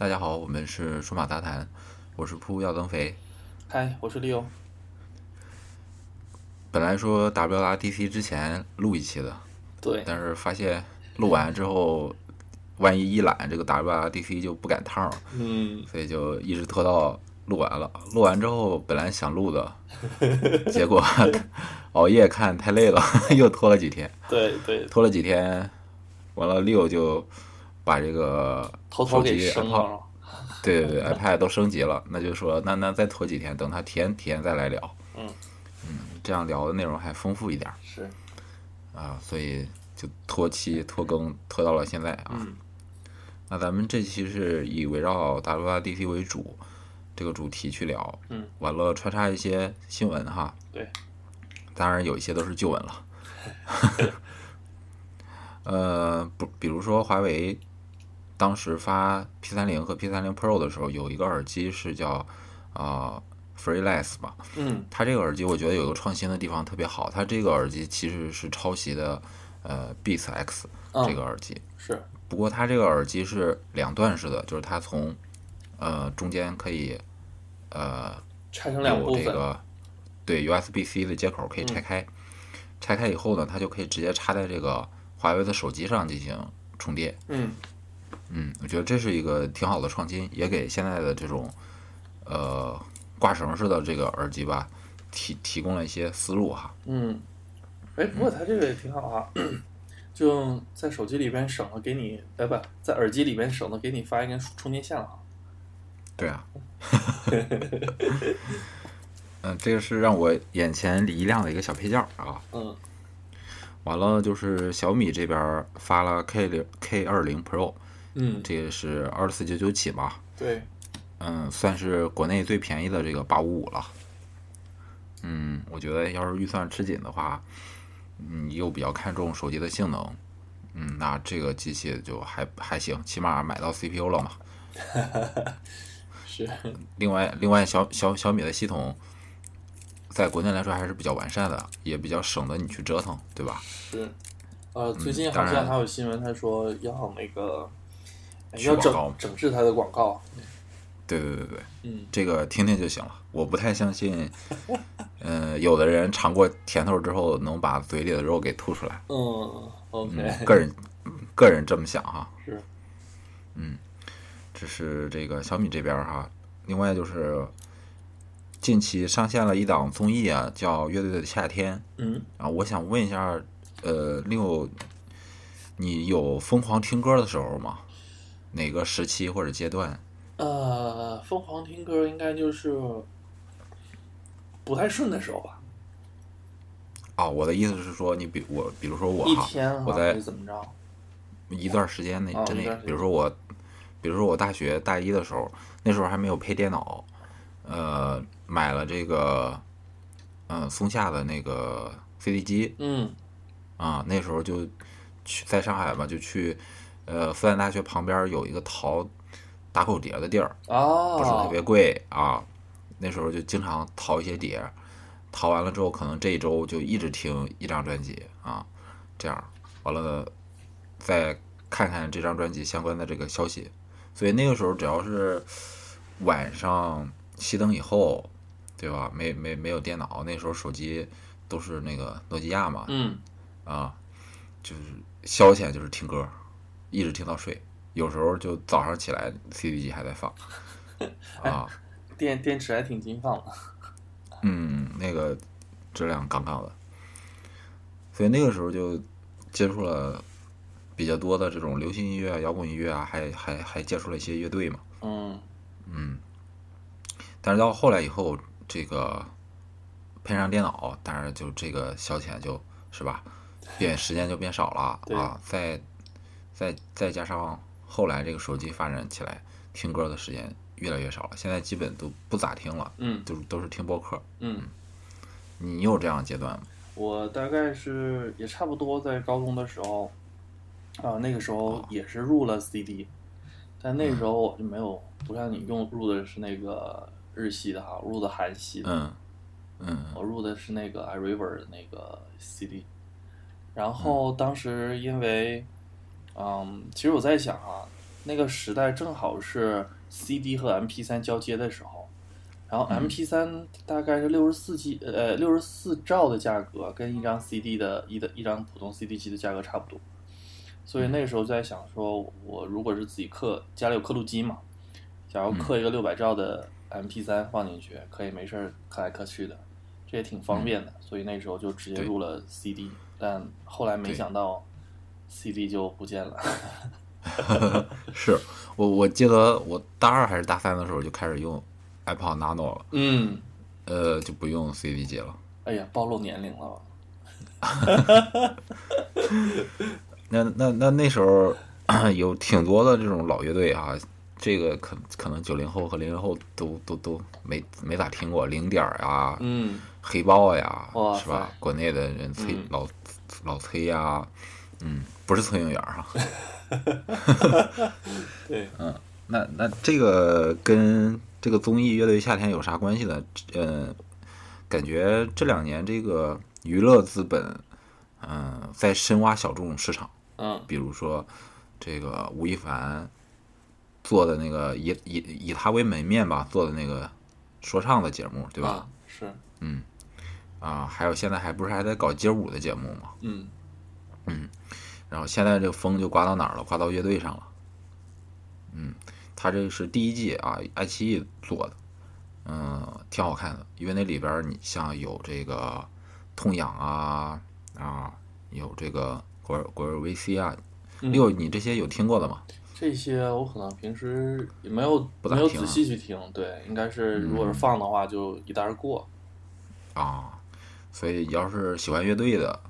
大家好，我们是数码杂谈，我是噗要增肥。嗨，我是 Leo。本来说 WRDC 之前录一期的，对，但是发现录完之后，万一一懒，这个 WRDC 就不赶趟了，嗯，所以就一直拖到录完了。录完之后本来想录的，结果 熬夜看太累了，又拖了几天。对对，拖了几天，完了 Leo 就把这个偷偷给手机升了。对对对，iPad 都升级了，那就说那那再拖几天，等他体验体验再来聊。嗯嗯，这样聊的内容还丰富一点儿是，啊，所以就拖期拖更拖到了现在啊。嗯那咱们这期是以围绕 WRDC 为主这个主题去聊，嗯，完了穿插一些新闻哈，对，当然有一些都是旧闻了。呃，不，比如说华为当时发 P 三零和 P 三零 Pro 的时候，有一个耳机是叫啊、Freeless 吧，嗯它这个耳机我觉得有个创新的地方特别好，它这个耳机其实是抄袭的呃 Beats X 嗯这个耳机，是，不过它这个耳机是两段式的，就是它从呃中间可以呃拆成两部分。有这个对 USB-C 的接口可以拆开，拆开以后呢，它就可以直接插在这个华为的手机上进行充电。嗯嗯，我觉得这是一个挺好的创新，也给现在的这种呃挂绳式的这个耳机吧提提供了一些思路哈。嗯，哎，不过它这个也挺好啊，就在手机里边省了给你，哎不，在耳机里边省了给你发一根充电线了啊。对啊，嗯，这个是让我眼前一亮的一个小配件啊。嗯完了就是小米这边发了 K 零 K 二零 Pro，嗯，这个是二十四九九起嘛，对，嗯，算是国内最便宜的这个八五五了。嗯，我觉得要是预算吃紧的话，嗯，又比较看重手机的性能，嗯，那这个机器就还还行，起码买到 CPU 了嘛。是，另外，另外小小小米的系统，在国内来说还是比较完善的，也比较省得你去折腾，对吧？是，呃，最近好像还有新闻，他说要那个哎要整整治他的广告。对对对对，嗯这个听听就行了。我不太相信，嗯、有的人尝过甜头之后能把嘴里的肉给吐出来。嗯，OK，嗯，个人个人这么想哈。是，嗯这是这个小米这边哈。另外就是近期上线了一档综艺啊，叫《乐队的夏天》嗯，啊。我想问一下，呃，六，你有疯狂听歌的时候吗？哪个时期或者阶段？呃，疯狂听歌应该就是不太顺的时候吧，哦，我的意思是说，你比我，比如说我一哈，天我在怎么着？一段时间内之内比如说我，比如说我大学大一的时候，那时候还没有配电脑，呃，买了这个，嗯、松下的那个 CD 机嗯啊，那时候就去在上海嘛，就去，呃，复旦大学旁边有一个淘打口碟的地儿，哦，不是特别贵啊，那时候就经常淘一些碟，淘完了之后，可能这一周就一直听一张专辑啊，这样完了再看看这张专辑相关的这个消息，所以那个时候只要是晚上熄灯以后，对吧？没没没有电脑，那时候手机都是那个诺基亚嘛，嗯啊，就是消遣就是听歌，一直听到睡。有时候就早上起来，CD 机还在放，啊，电电池还挺经放的。嗯，那个质量杠杠的，所以那个时候就接触了比较多的这种流行音乐啊、摇滚音乐啊，还还还接触了一些乐队嘛。嗯嗯但是到后来以后，这个配上电脑，当然就这个消遣就是吧，变时间就变少了啊。再再再加上后来这个手机发展起来，听歌的时间越来越少了，现在基本都不咋听了，嗯都都是听播客。嗯，你有这样的阶段吗？我大概是也差不多在高中的时候，啊，那个时候也是入了 CD，但那个时候我就没有，不像你用入的是那个日系的哈，入的韩系的，嗯嗯我入的是那个 iRiver 的那个 CD，然后当时因为，嗯，其实我在想啊，那个时代正好是 CD 和 MP 3交接的时候，然后 MP 3大概是六十四 G 呃六十四兆的价格，跟一张 CD 的一的一张普通 CD 机的价格差不多。所以那时候在想说，我如果是自己刻家里有刻录机嘛，假如刻一个六百兆的 MP 3放进去，可以没事儿刻来刻去的，这也挺方便的。所以那时候就直接对。入了 CD，但后来没想到 CD 就不见了。是我我记得我大二还是大三的时候就开始用 iPod Nano 了，嗯，呃，就不用 CD 机了。哎呀，暴露年龄了 吧？那那那那时候 有挺多的这种老乐队啊，这个可可能九零后和零零后都都都没没咋听过，零点啊、嗯，黑豹呀哇，是吧？国内的人崔、嗯老老崔呀，嗯，不是崔永元哈。对，嗯那那这个跟这个综艺《乐队夏天》有啥关系呢？呃，感觉这两年这个娱乐资本，嗯、在深挖小众市场。嗯比如说这个吴亦凡做的那个以以以他为门面吧做的那个说唱的节目，对吧？嗯是，啊，还有现在还不是还在搞街舞的节目吗？嗯嗯然后现在这个风就刮到哪儿了？刮到乐队上了。嗯，他这是第一季啊，爱奇艺做的，嗯，挺好看的。因为那里边儿你像有这个痛痒啊啊，有这个果儿果儿 VC 啊，嗯六你这些有听过的吗？这些我可能平时也没有没有仔细去听，对，应该是如果是放的话就一带而过。啊，所以要是喜欢乐队的，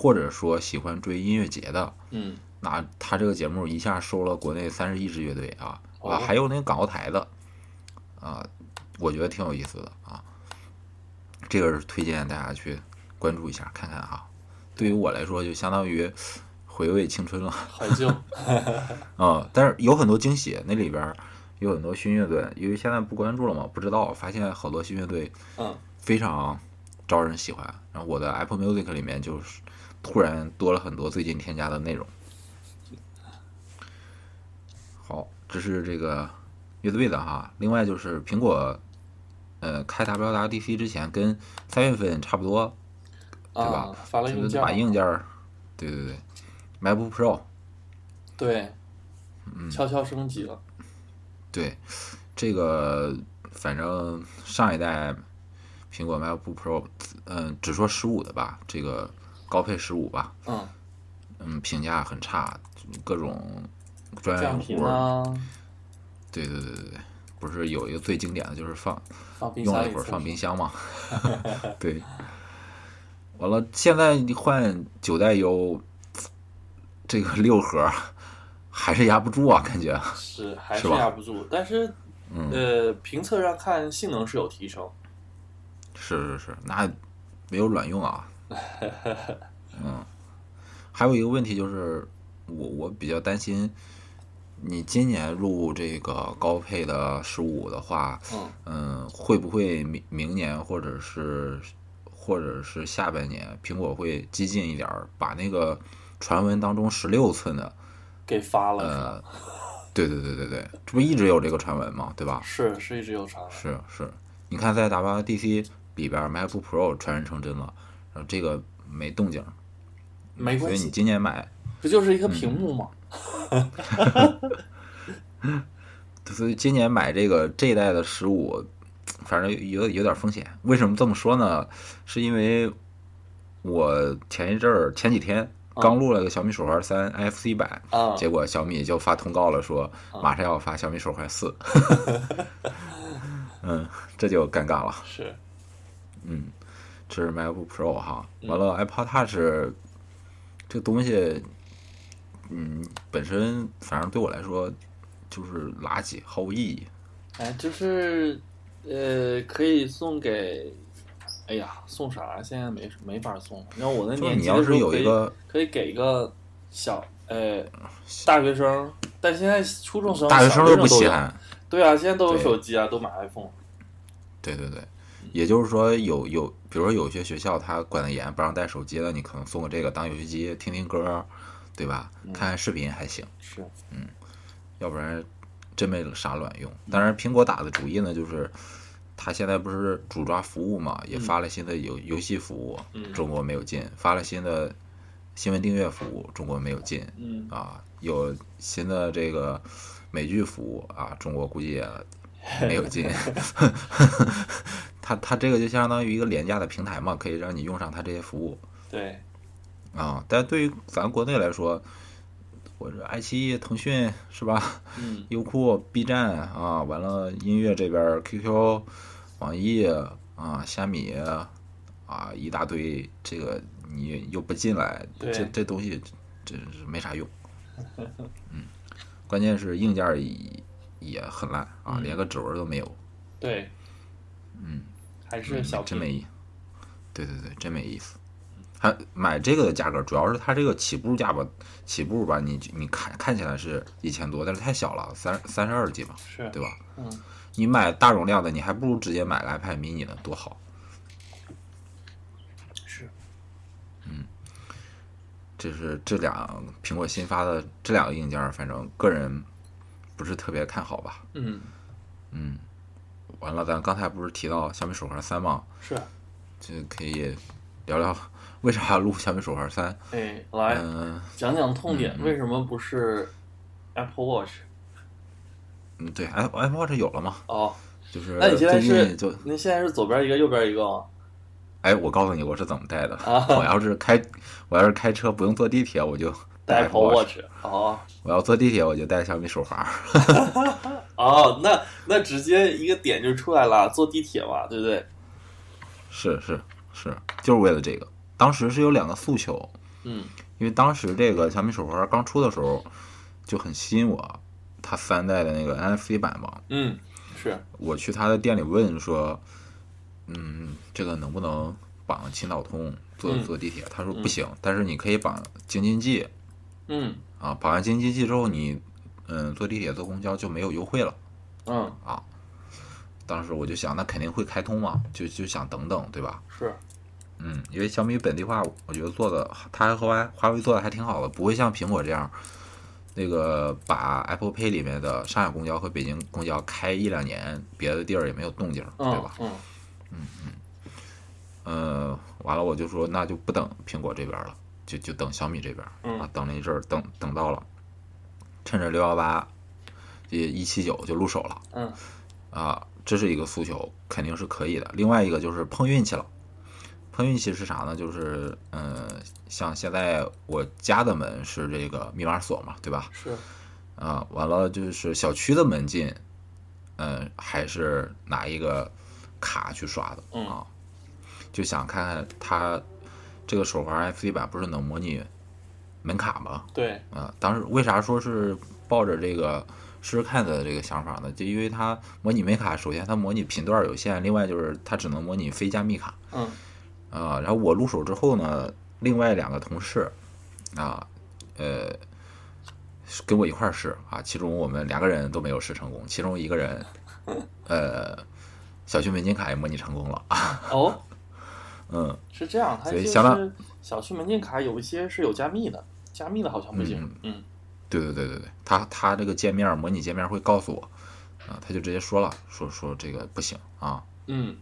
或者说喜欢追音乐节的，嗯那他这个节目一下收了国内三十一支乐队啊，哦啊，还有那个港澳台的，啊，我觉得挺有意思的啊。这个是推荐大家去关注一下看看哈。对于我来说，就相当于回味青春了怀旧，啊。但是有很多惊喜，那里边儿有很多新乐队，因为现在不关注了嘛，不知道，发现好多新乐队嗯非常招人喜欢。然后我的 Apple Music 里面就是突然多了很多最近添加的内容。好，这是这个乐队的哈。另外就是苹果，呃，开 WWDC 之前跟三月份差不多，对吧啊，发了硬件，就把硬件儿，对对对，MacBook Pro，对，嗯悄悄升级了。对，这个反正上一代苹果 MacBook Pro，嗯、只说十五的吧，这个高配十五吧，嗯，嗯，评价很差，各种专业用户，啊，对对对对对，不是有一个最经典的就是放放冰用了一会儿放冰箱嘛，对，完了现在你换九代 U，这个六核还是压不住啊，感觉，是 还是压不住，但是嗯，呃，评测上看性能是有提升。是是是，那没有卵用啊。嗯，还有一个问题就是，我我比较担心，你今年入这个高配的十五的话，嗯嗯，会不会明明年或者是或者是下半年，苹果会激进一点儿，把那个传闻当中十六寸的，给发了，呃，对对对对对，这不一直有这个传闻吗？对吧？是是一直有传闻。是是，你看在 WDC 里边，MacBook Pro 传人成真了，这个没动静，没所以你没关系，今年买，不就是一个屏幕吗？所以今年买这个这一代的十五，反正有有点风险。为什么这么说呢？是因为我前一阵儿前几天刚录了个小米手环三 NFC 版，啊，结果小米就发通告了，说马上要发小米手环四。嗯，这就尴尬了。是这是 MacBook Pro 哈，嗯完了 iPod Touch 这个东西，嗯，本身反正对我来说就是垃圾，毫无意义。哎，就是呃，可以送给，哎呀，送啥？现在没没法送。你看我那就是年纪你要是的时候可以有一个可以给一个小呃大学生，但现在初中生、大学生都不稀罕，对啊，现在都有手机啊，都买 iPhone。对对对，也就是说有有，比如说有些学校他管得严，不让带手机了，你可能送个这个当游戏机听听歌，对吧？看看视频还行。是，要不然真没啥卵用。当然，苹果打的主意呢，就是他现在不是主抓服务嘛，也发了新的游游戏服务，嗯中国没有进；发了新的新闻订阅服务，中国没有进。嗯啊，有新的这个美剧服务啊，中国估计也 没有 进。它它这个就相当于一个廉价的平台嘛，可以让你用上它这些服务对，啊。但对于咱国内来说，我这爱奇艺、腾讯是吧？嗯优酷、B 站啊，完了音乐这边 QQ、网易啊、虾米啊，一大堆，这个你又不进来，这这东西真是没啥用。嗯，关键是硬件儿也也很烂啊，嗯连个指纹都没有，对，嗯，还是小屏，真没意。对对对，真没意思。还买这个的价格，主要是它这个起步价吧，起步吧，你你看看起来是一千多，但是太小了，三三十二 G 嘛，是，对吧？嗯，你买大容量的，你还不如直接买个 iPad mini 呢，多好。是，嗯这是这两苹果新发的这两个硬件，反正个人不是特别看好吧。嗯嗯，完了，咱刚才不是提到小米手环三吗？是，就可以聊聊为啥要录小米手环三。哎，来嗯讲讲痛点，为什么不是 Apple Watch？嗯，对，Apple Apple Watch 有了吗？哦，就是那你现在是近就您现在是左边一个，右边一个吗？哎，我告诉你我是怎么戴的。啊我要是开我要是开车不用坐地铁，我就戴 Apple Watch。哦，我要坐地铁，我就戴小米手环。哦，那那直接一个点就出来了，坐地铁嘛，对不对？是是是，就是为了这个。当时是有两个诉求，嗯因为当时这个小米手环刚出的时候就很吸引我，它三代的那个 NFC 版嘛，嗯，是，我去他的店里问说，嗯，这个能不能绑青岛通坐嗯坐地铁？他说不行，但是你可以绑京津冀嗯啊，绑完京津冀之后你，嗯，坐地铁坐公交就没有优惠了。嗯啊当时我就想，那肯定会开通嘛，就就想等等，对吧？是，嗯，因为小米本地化，我觉得做的，它和华华为做的还挺好的，不会像苹果这样，那个把 Apple Pay 里面的上海公交和北京公交开一两年，别的地儿也没有动静，对吧嗯嗯？嗯呃，完了我就说那就不等苹果这边了，就就等小米这边嗯啊，等了一阵儿，等等到了，趁着六幺八，这一七九就入手了嗯啊，这是一个诉求，肯定是可以的。另外一个就是碰运气了，碰运气是啥呢？就是嗯、呃像现在我家的门是这个密码锁嘛，对吧？是，啊，完了就是小区的门禁，嗯、还是拿一个卡去刷的嗯啊，就想看看它这个手环 FC 版不是能模拟门卡吗？对，啊，当时为啥说是抱着这个试试看的这个想法呢？就因为它模拟门卡，首先它模拟频段有限，另外就是它只能模拟非加密卡嗯啊。然后我入手之后呢，另外两个同事啊，呃，跟我一块儿试啊，其中我们两个人都没有试成功，其中一个人，呃，小区门禁卡也模拟成功了，哦，嗯，是这样，它就是小区门禁卡有一些是有加密的，加密的好像不行。嗯。对对对对对，他他这个界面模拟界面会告诉我，啊，他就直接说了，说说这个不行啊，嗯。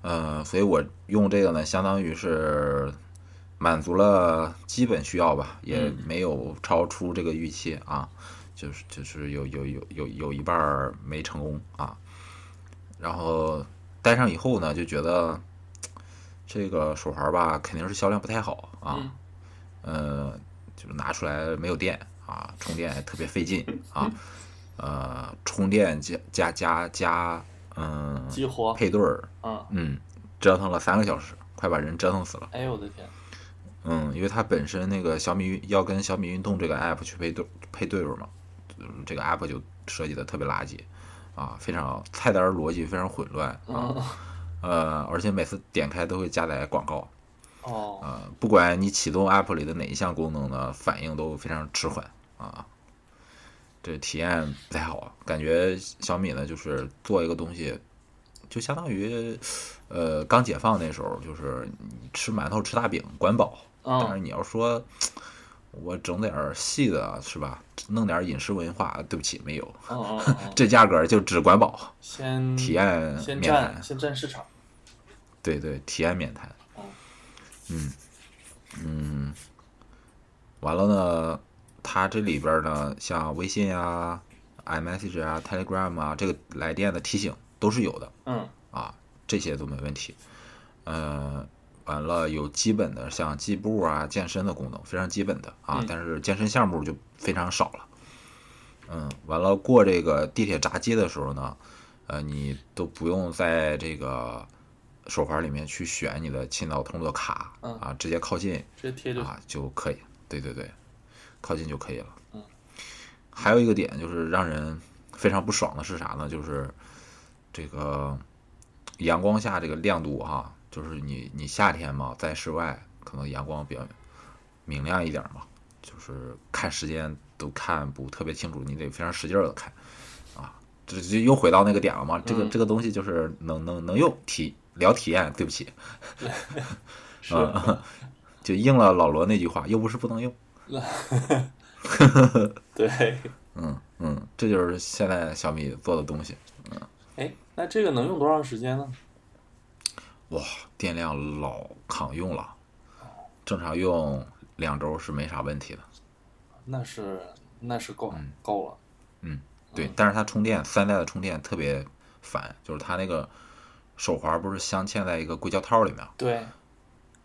呃，所以我用这个呢，相当于是满足了基本需要吧，也嗯没有超出这个预期啊，就是就是有有有有有一半没成功啊，然后戴上以后呢，就觉得这个手环吧，肯定是销量不太好啊，嗯呃，就是拿出来没有电啊，充电还特别费劲啊，呃，充电加加加加，嗯、激活。配对儿，嗯，嗯，折腾了三个小时，快把人折腾死了。哎呦我的天，嗯，因为它本身那个小米运要跟小米运动这个 app 去配对配对儿嘛，嗯这个 app 就设计的特别垃圾啊，非常菜单逻辑非常混乱啊，嗯 呃，而且每次点开都会加载广告，哦，呃，不管你启动 app 里的哪一项功能呢，反应都非常迟缓啊，这体验不太好。感觉小米呢，就是做一个东西，就相当于，呃，刚解放那时候，就是你吃馒头吃大饼管饱。当然嗯你要说，我整点儿细的，是吧？弄点儿饮食文化，对不起，没有，嗯嗯嗯嗯，这价格就只管饱，先体验先占。先占市场。对对，体验免谈。哦嗯嗯，完了呢，它这里边儿呢，像微信啊、iMessage 啊、Telegram 啊，这个来电的提醒都是有的嗯啊，这些都没问题。呃，完了有基本的像计步啊、健身的功能，非常基本的啊，嗯但是健身项目就非常少了。嗯，完了过这个地铁闸机的时候呢，呃，你都不用在这个手环里面去选你的青岛通的卡、嗯啊，直接靠近直接贴就。啊就可以。对对对，靠近就可以了。嗯，还有一个点就是让人非常不爽的是啥呢？就是这个阳光下这个亮度哈、就是你你夏天嘛，在室外可能阳光比较明亮一点嘛，就是看时间都看不特别清楚，你得非常使劲的看啊。这就又回到那个点了嘛，这个嗯这个东西就是能能能用体聊体验，对不起，是，啊，就应了老罗那句话，又不是不能用。对。嗯嗯，这就是现在小米做的东西。嗯哎，那这个能用多长时间呢？哇，电量老扛用了，正常用两周是没啥问题的。那是那是够嗯够了。嗯对，但是它充电三代的充电特别烦，就是它那个手环不是镶嵌在一个硅胶套里面，对，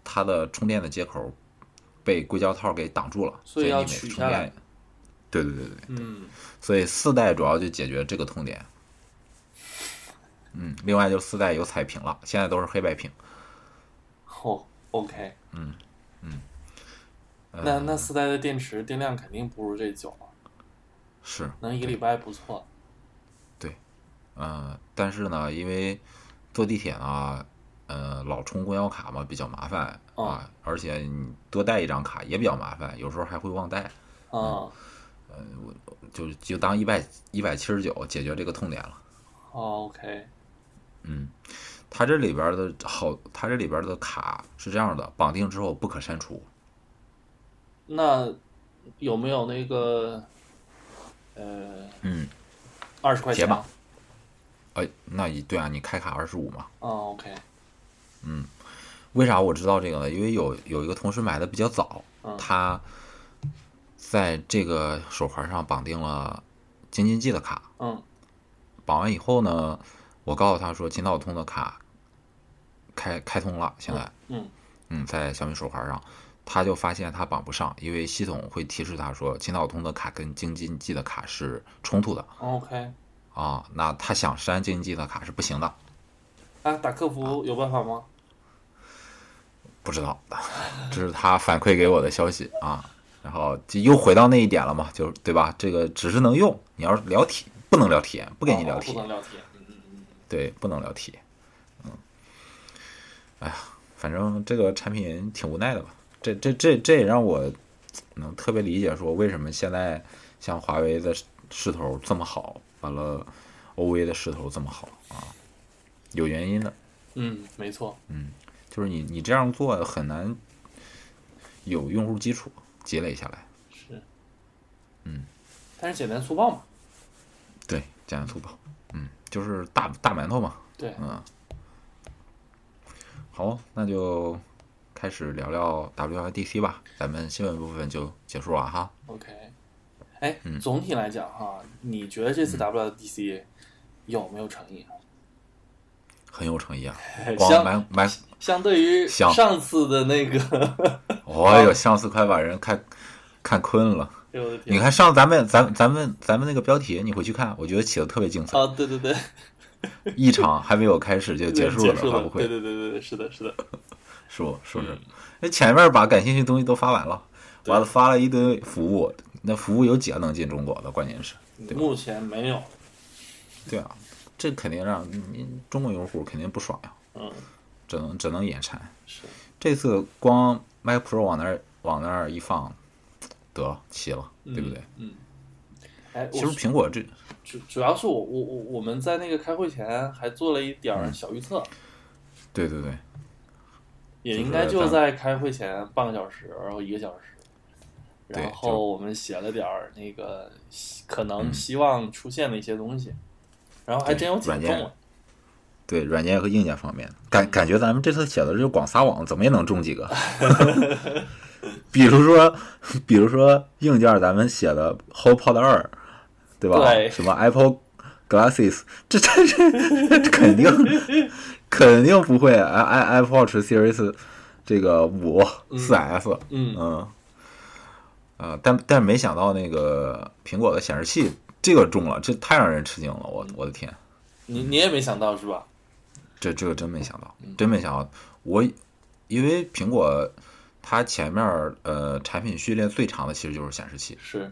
它的充电的接口被硅胶套给挡住了，所以你每取下来次充电。对对对对，嗯，所以四代主要就解决这个痛点。嗯，另外就四代有彩屏了，现在都是黑白屏。哦，OK。嗯嗯那那四代的电池电量肯定不如这九了，是，能一个礼拜不错。对嗯，但是呢，因为坐地铁呢，呃，老充公交卡嘛比较麻烦哦啊，而且你多带一张卡也比较麻烦，有时候还会忘带，啊，就就当一百一百七十九解决这个痛点了。哦，OK。嗯，它这里边的好，它这里边的卡是这样的，绑定之后不可删除。那有没有那个呃嗯，二十块钱？解绑哎，那一对啊，你开卡二十五嘛。啊，OK。嗯为啥我知道这个呢？因为有有一个同事买的比较早，嗯他在这个手环上绑定了京津冀的卡，嗯绑完以后呢，我告诉他说秦道通的卡开开通了，现在嗯嗯，在小米手环上，他就发现他绑不上，因为系统会提示他说秦道通的卡跟京津冀的卡是冲突的，OK。啊，那他想删京津冀的卡是不行的，啊，打客服有办法吗？不知道，这是他反馈给我的消息啊。然后就又回到那一点了嘛，就对吧？这个只是能用，你要是聊体不能聊体验，不给你聊体验。对，不能聊体验。嗯，哎呀，反正这个产品挺无奈的吧。这这这这也让我能特别理解说为什么现在像华为的势头这么好，完了 OV 的势头这么好啊，有原因的。嗯，没错。嗯就是你你这样做很难有用户基础积累下来。是。嗯。但是简单粗暴嘛。对，简单粗暴。嗯，就是大大馒头嘛。对。嗯。好，那就开始聊聊 WIDC 吧，咱们新闻部分就结束了哈。OK。哎，嗯总体来讲哈，你觉得这次 WIDC 有没有诚意啊？很有诚意啊，光相买买，相对于像上次的那个，哦哟，上次快把人看看困了。你看上咱们咱咱们咱们那个标题，你回去看，我觉得起的特别精彩。啊，对对对，一场还没有开始就结束了发布会对，对对对对，是的，是的，是不？是不是嗯？那前面把感兴趣的东西都发完了，完了发了一堆服务，那服务有几个能进中国的？关键是，对目前没有，对啊，这肯定让你中国用户肯定不爽呀，嗯，只能只能眼馋。是，这次光 Mac Pro 往那儿往那儿一放，得了齐了，对不对？嗯，哎，其实苹果这主主要是我我我我们在那个开会前还做了一点嗯。儿小预测，对对对，也应该就在开会前半个小时，然后一个小时，然后我们写了点儿那个希可能嗯。希望出现的一些东西，然后还真有几个软件。中文。对软件和硬件方面，感感觉咱们这次写的这个广撒网，怎么也能中几个。比如说，比如说硬件，咱们写的 HomePod 二，对吧？对什么 Apple Glasses，这这这这肯定肯定不会。i i Apple Watch Series 这个五四 S，嗯嗯，呃，但但没想到那个苹果的显示器这个中了，这太让人吃惊了，我我的天！你你也没想到是吧？这这个真没想到，嗯真没想到。我因为苹果它前面呃产品序列最长的其实就是显示器，是，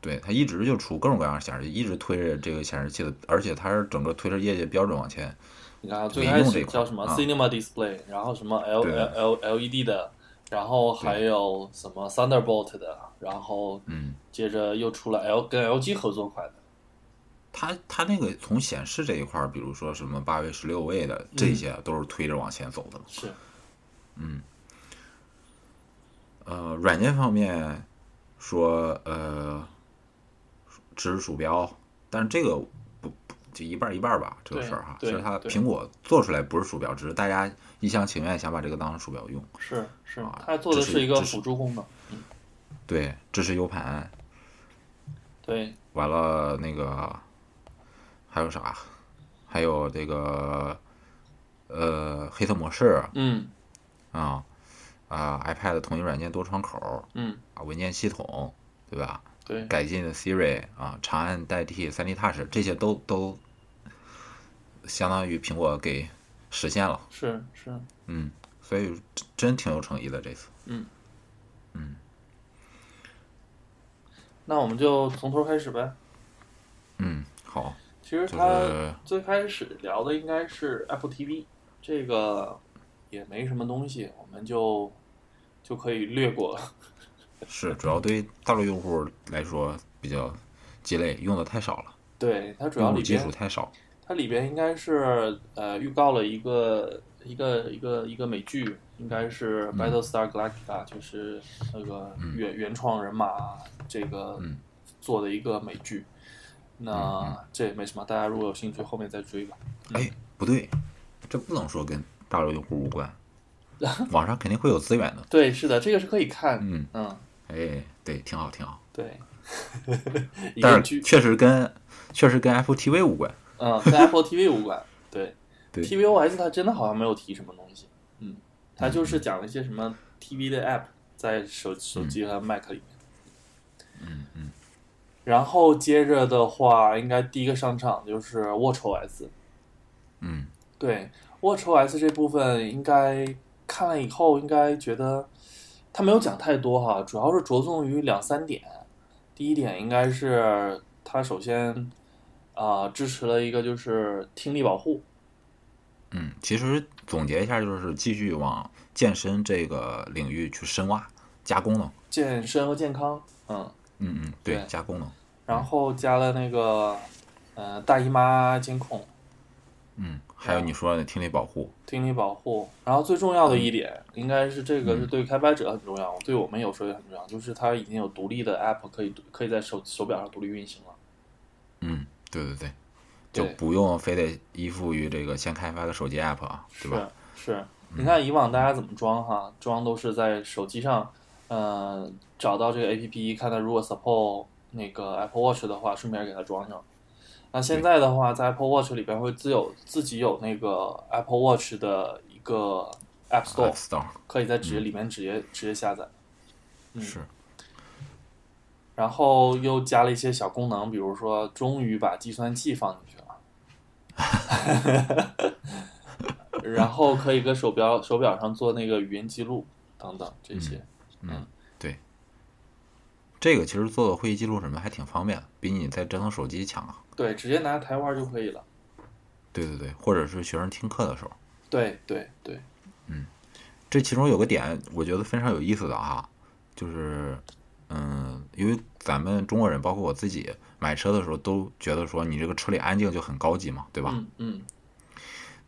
对它一直就出各种各样的显示器，一直推着这个显示器的，而且它是整个推着业界标准往前。你看啊最开始叫什么啊 Cinema Display，然后什么 L L L LED 的，然后还有什么 Thunderbolt 的，然后嗯，接着又出了 L 跟 LG 合作款的。它它那个从显示这一块，比如说什么八位、十六位的这些，都是推着往前走的。是，呃，软件方面说，呃，支持鼠标，但是这个不不就一半一半吧，这个事儿哈。其实它苹果做出来不是鼠标，只是大家一厢情愿想把这个当成鼠标用。是是啊，它做的是一个辅助功能。对，支持 U 盘，对，完了那个还有啥？还有这个呃黑色模式嗯啊啊 iPad 统一软件多窗口嗯，啊文件系统，对吧？对，改进的 Siri 啊，长按代替 3D Touch，这些都都相当于苹果给实现了，是是，嗯，所以真真挺有诚意的这次。嗯嗯那我们就从头开始呗。嗯，好，其实它是最开始聊的应该是 Apple TV，这个也没什么东西，我们就就可以略过了。是主要对大陆用户来说比较鸡肋，用的太少了，对，它主要里用户基础太少。它里边应该是呃预告了一个一个一个一个美剧，应该是嗯 Battlestar Galactica，、就是那个原原创人马这个嗯做的一个美剧。那嗯这也没什么，大家如果有兴趣，后面再追吧。哎，不对，这不能说跟大陆用户无关，网上肯定会有资源的。对，是的，这个是可以看。嗯，嗯，哎，对，挺好，挺好。对。但是，确实跟确实跟 Apple TV 无关。嗯，跟 Apple TV 无关。对对，tvOS 它真的好像没有提什么东西。嗯，它就是讲了一些什么 TV 的 App 在手手机和 Mac 里面。嗯嗯然后接着的话，应该第一个上场就是 WatchOS。嗯对，WatchOS 这部分应该看了以后，应该觉得他没有讲太多哈，主要是着重于两三点。第一点应该是他首先啊、支持了一个就是听力保护，嗯，其实总结一下，就是继续往健身这个领域去深挖，加功能。健身和健康，嗯，嗯嗯，对，对加功能。然后加了那个呃大姨妈监控、嗯，还有你说的听力保护。听力保护，然后最重要的一点应该是这个嗯是对开发者很重要，对我们有时候也很重要，就是它已经有独立的 app 可以可以在手手表上独立运行了。嗯，对对对，就不用非得依附于这个先开发的手机 app 啊，对吧？是是，你看以往大家怎么装哈？装都是在手机上，呃，找到这个 APP，看它如果 support 那个 Apple Watch 的话，顺便给它装上。那现在的话，在 Apple Watch 里边会自有自己有那个 Apple Watch 的一个 App Store 可以在直接里面直接直接下载。嗯是，然后又加了一些小功能，比如说终于把计算器放进去了，然后可以跟手表手表上做那个语音记录等等这些。嗯，对。这个其实做个会议记录什么还挺方便，比你在折腾手机强啊。对，直接拿台玩就可以了。对对对，或者是学生听课的时候，对对对，嗯这其中有个点，我觉得非常有意思的哈，就是，嗯，因为咱们中国人，包括我自己，买车的时候都觉得说你这个车里安静就很高级嘛，对吧？嗯嗯，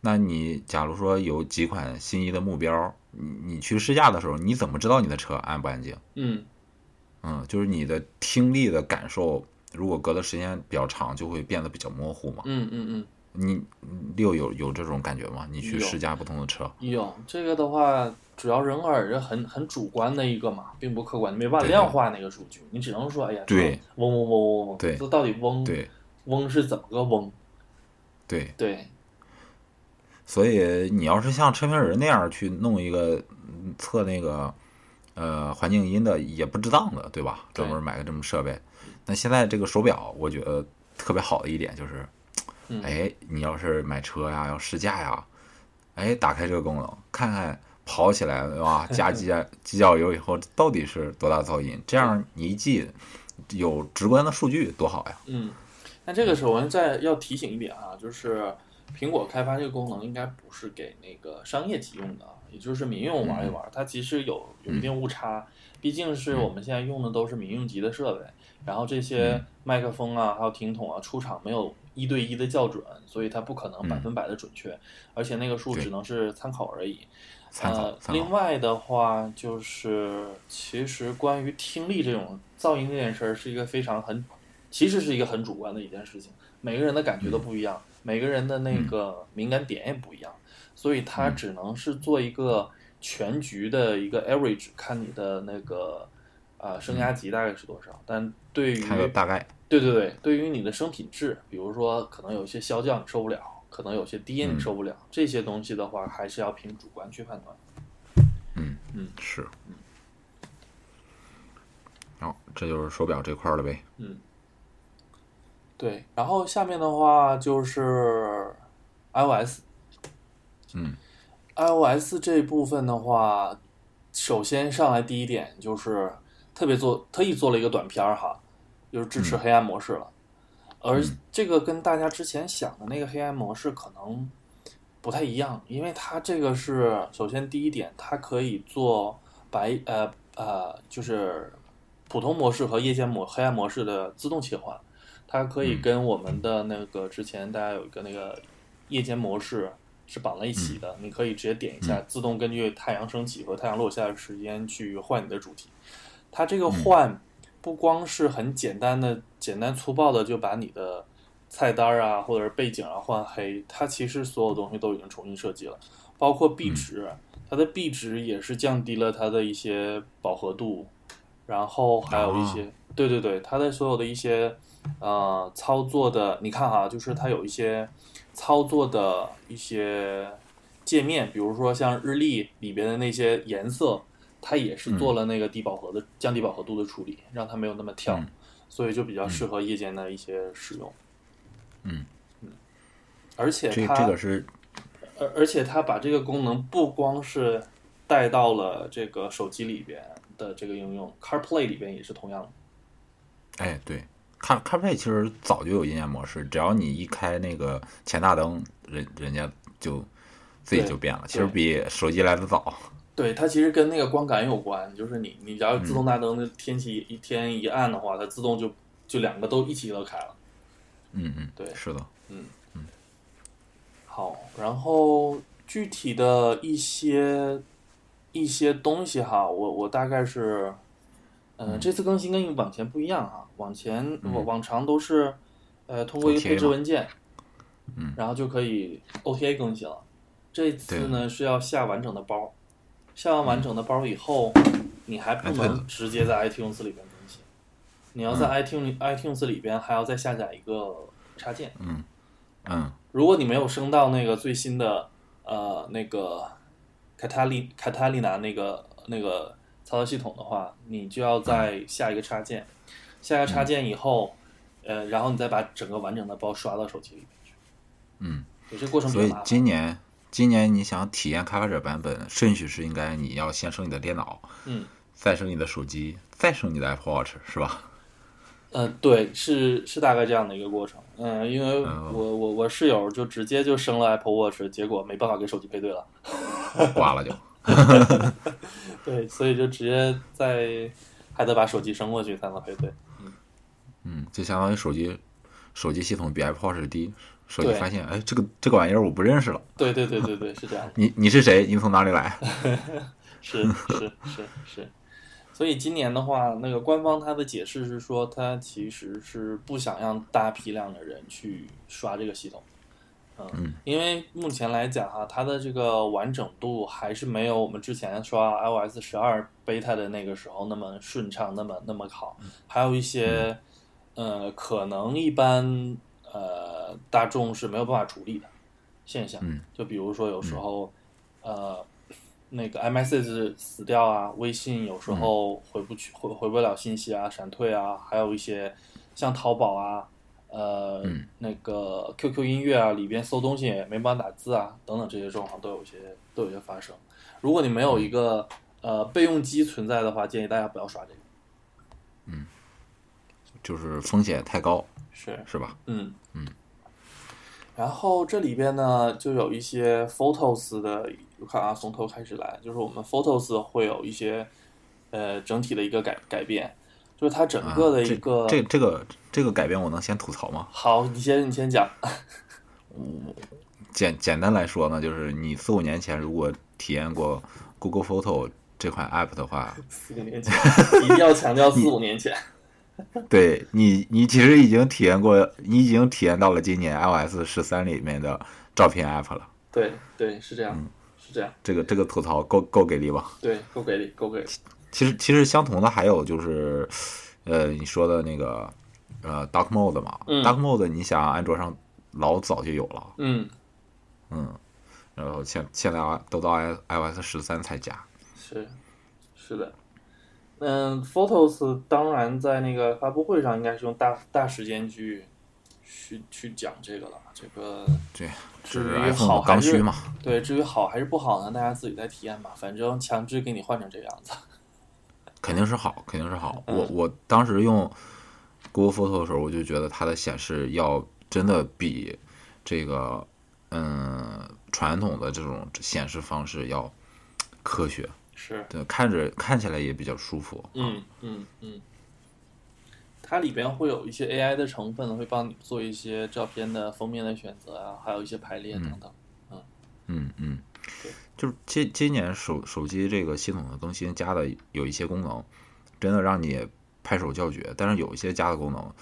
那你假如说有几款心仪的目标，你你去试驾的时候，你怎么知道你的车安不安静？嗯，嗯，就是你的听力的感受，如果隔的时间比较长，就会变得比较模糊嘛。嗯嗯嗯，你六有有这种感觉吗？你去试驾不同的车，有这个的话，主要人耳是很很主观的一个嘛，并不客观，你没办法量化那个数据，你只能说，哎呀，对嗡嗡嗡嗡嗡，对这到底嗡对嗡是怎么个嗡？对，对，所以你要是像车评人那样去弄一个嗯测那个呃环境音的，也不值当的，对吧？专门买个这么设备。那现在这个手表，我觉得特别好的一点就是，嗯哎，你要是买车呀，要试驾呀，哎，打开这个功能，看看跑起来对吧？加机机脚油以后到底是多大噪音？这样你一记，有直观的数据，多好呀！嗯，那这个时候我们再要提醒一点啊，就是苹果开发这个功能应该不是给那个商业级用的啊，也就是民用玩一玩，它其实有有一定误差，毕竟是我们现在用的都是民用级的设备，然后这些麦克风啊，还有听筒啊，出厂没有一对一的校准，所以它不可能百分百的准确，而且那个数只能是参考而已。呃，参考，另外的话，就是其实关于听力这种噪音这件事儿，是一个非常很，其实是一个很主观的一件事情。每个人的感觉都不一样，每个人的那个敏感点也不一样，所以它只能是做一个全局的一个 average，看你的那个啊、升压级大概是多少。但对于大概。对对对，对于你的声品质，比如说可能有一些消降你受不了，可能有些低音你受不了，这些东西的话，还是要凭主观去判断。嗯嗯是。好、这就是手表这块儿了呗。嗯，对，然后下面的话就是 iOS。嗯。iOS 这部分的话，首先上来第一点就是特别做特意做了一个短片儿哈，就是支持黑暗模式了。而这个跟大家之前想的那个黑暗模式可能不太一样，因为它这个是首先第一点，它可以做白呃呃就是普通模式和夜间模黑暗模式的自动切换，它可以跟我们的那个之前大家有一个那个夜间模式是绑在一起的，你可以直接点一下，自动根据太阳升起和太阳落下的时间去换你的主题。它这个换不光是很简单的、简单粗暴的就把你的菜单啊或者是背景啊换黑，它其实所有东西都已经重新设计了，包括壁纸，它的壁纸也是降低了它的一些饱和度，然后还有一些，对对对，它的所有的一些呃操作的，你看哈，就是它有一些操作的一些界面，比如说像日历里边的那些颜色，它也是做了那个低饱和的、降低饱和度的处理，让它没有那么跳，嗯。所以就比较适合夜间的一些使用。嗯。嗯，而且这它这个是而而且它把这个功能不光是带到了这个手机里边的这个应用，CarPlay 里边也是同样的。哎，对，看 CarPlay 其实早就有音乐模式，只要你一开那个前大灯，人人家就自己就变了，其实比手机来的早。对，它其实跟那个光感有关，就是你你只要自动大灯的天气一天一暗的话，它自动就就两个都一起都开了。嗯嗯，对是的，嗯嗯好，然后具体的一些一些东西哈，我我大概是，呃，这次更新跟往前不一样哈，往前往往常都是，呃，通过一个配置文件，嗯，然后就可以 OTA 更新了。这次呢是要下完整的包，下完完整的包以后，你还不能直接在 iTunes 里边更新，你要在 iTunes、iTunes 里边还要再下载一个插件。嗯嗯。如果你没有升到那个最新的呃那个卡塔利卡塔利娜那个那个操作系统的话，你就要再下一个插件，下一个插件以后，呃，然后你再把整个完整的包刷到手机里面去。嗯，有些过程所以。今年今年你想体验开发者版本，顺序是应该你要先升你的电脑，嗯，再升你的手机，再升你的 Apple Watch，是吧？呃，对，是是大概这样的一个过程。嗯、因为嗯我我我室友就直接就升了 Apple Watch，结果没办法给手机配对了。挂了就。对，所以就直接在还得把手机升过去才能配对。嗯，就相当于手机手机系统比 Apple Watch 低，手机发现，哎，这个这个玩意儿我不认识了，对对对对对，是这样的。你你是谁？你从哪里来？是是是是，所以今年的话，那个官方它的解释是说，它其实是不想让大批量的人去刷这个系统。嗯，因为目前来讲哈，它的这个完整度还是没有我们之前刷 iOS 十二 beta 的那个时候那么顺畅，那么那么好。还有一些，呃，可能一般呃大众是没有办法处理的现象。嗯，就比如说有时候，呃，那个 iMessage 死掉啊，微信有时候回不去，回回不了信息啊，闪退啊，还有一些像淘宝啊。呃，那个 QQ 音乐啊，里边搜东西也没办法打字啊，等等这些状况都有些都有些发生。如果你没有一个呃备用机存在的话，建议大家不要刷这个。嗯，就是风险太高，是是吧？嗯嗯。然后这里边呢，就有一些 Photos 的，我看啊，从头开始来，就是我们 Photos 会有一些呃整体的一个改改变。就是它整个的一个这这个这个改变，我能先吐槽吗？好，你先你先讲。我简简单来说呢，就是你四五年前如果体验过 Google Photo 这款 App 的话，四五年前一定要强调四五年前。对你，你其实已经体验过，你已经体验到了今年 iOS 十三里面的照片 App 了。对对，是这样，是这样。这个这个吐槽够够给力吧？对，够给力，够给力。其实其实相同的还有就是，呃，你说的那个呃，Dark Mode 嘛，Dark Mode，你想安卓上老早就有了，嗯嗯，然后现现在都到 i iOS 十三才加，是是的，嗯，Photos 当然在那个发布会上应该是用大大时间去去去讲这个了，这个对，至于好刚需嘛，对，至于好还是不好呢，大家自己再体验吧，反正强制给你换成这个样子。肯定是好，肯定是好。我我当时用 Google Photo 的时候，我就觉得它的显示要真的比这个嗯传统的这种显示方式要科学，是对，看着看起来也比较舒服。嗯嗯嗯，它里边会有一些 AI 的成分，会帮你做一些照片的封面的选择啊，还有一些排列等等。嗯嗯嗯。就是今今年手手机这个系统的更新加的有一些功能，真的让你拍手叫绝。但是有一些加的功能，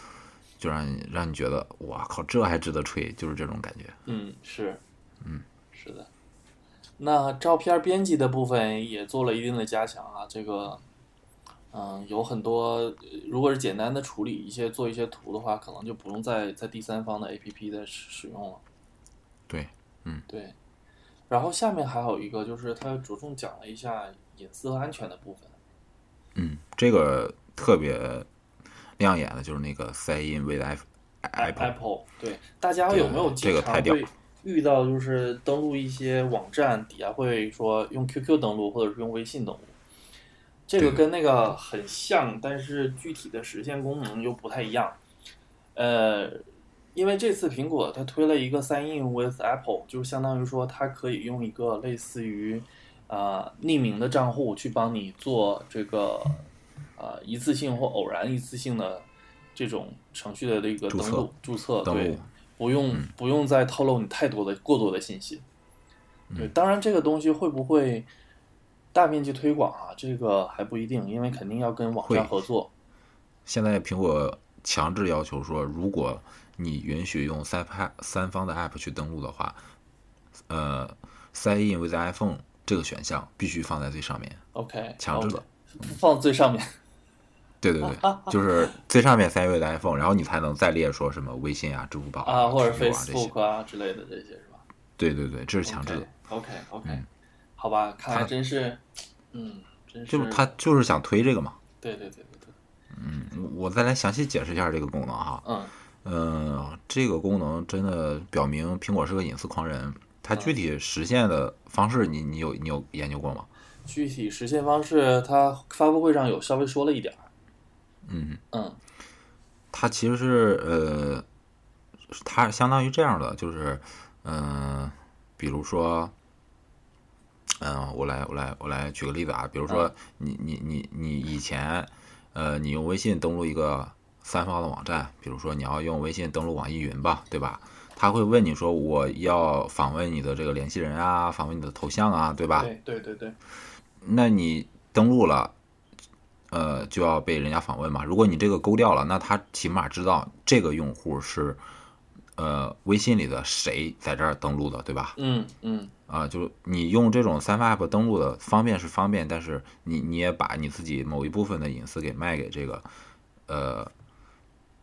就让你让你觉得哇靠，这还值得吹，就是这种感觉。嗯，是，嗯，是的。那照片编辑的部分也做了一定的加强啊，这个，嗯，有很多，如果是简单的处理一些做一些图的话，可能就不用再在第三方的 APP 的使用了。对，嗯，对。然后下面还有一个，就是他着重讲了一下隐私和安全的部分。嗯，这个特别亮眼的就是那个 Sign in with Apple。Apple 对，大家有没有经常会遇到，就是登录一些网站底下会说用 QQ 登录，或者是用微信登录？这个跟那个很像，但是具体的实现功能又不太一样。呃。因为这次苹果它推了一个 Sign in with Apple，就相当于说它可以用一个类似于啊匿名的账户去帮你做这个啊一次性或偶然一次性的这种程序的这个登录注册，对，不用不用再透露你太多的过多的信息。对，当然这个东西会不会大面积推广啊？这个还不一定，因为肯定要跟网站合作。现在苹果强制要求说，如果你允许用三派 三方的 App 去登录的话，呃，Sign in with iPhone 这个选项必须放在最上面。OK，强制的，放最上面。对对对，就是最上面 Sign in with iPhone，然后你才能再列说什么微信啊、支付宝啊或者 Facebook 啊之类的这些是吧？对对对，这是强制的。OK OK，好吧，看来真是，嗯，真是，就是他就是想推这个嘛。对对对对对。嗯，我再来详细解释一下这个功能哈。嗯。嗯，这个功能真的表明苹果是个隐私狂人。它具体实现的方式，你你有你有研究过吗？具体实现方式，它发布会上有稍微说了一点儿。嗯嗯，它其实是呃，它相当于这样的，就是嗯，比如说，嗯，我来我来我来举个例子啊，比如说你你你你以前呃，你用微信登录一个。三方的网站，比如说你要用微信登录网易云吧，对吧？他会问你说我要访问你的这个联系人啊，访问你的头像啊，对吧？对对对对。那你登录了，呃就要被人家访问嘛。如果你这个勾掉了，那他起码知道这个用户是呃微信里的谁在这儿登录的，对吧？嗯嗯啊、就是你用这种三发 app 登录的方便是方便，但是你你也把你自己某一部分的隐私给卖给这个呃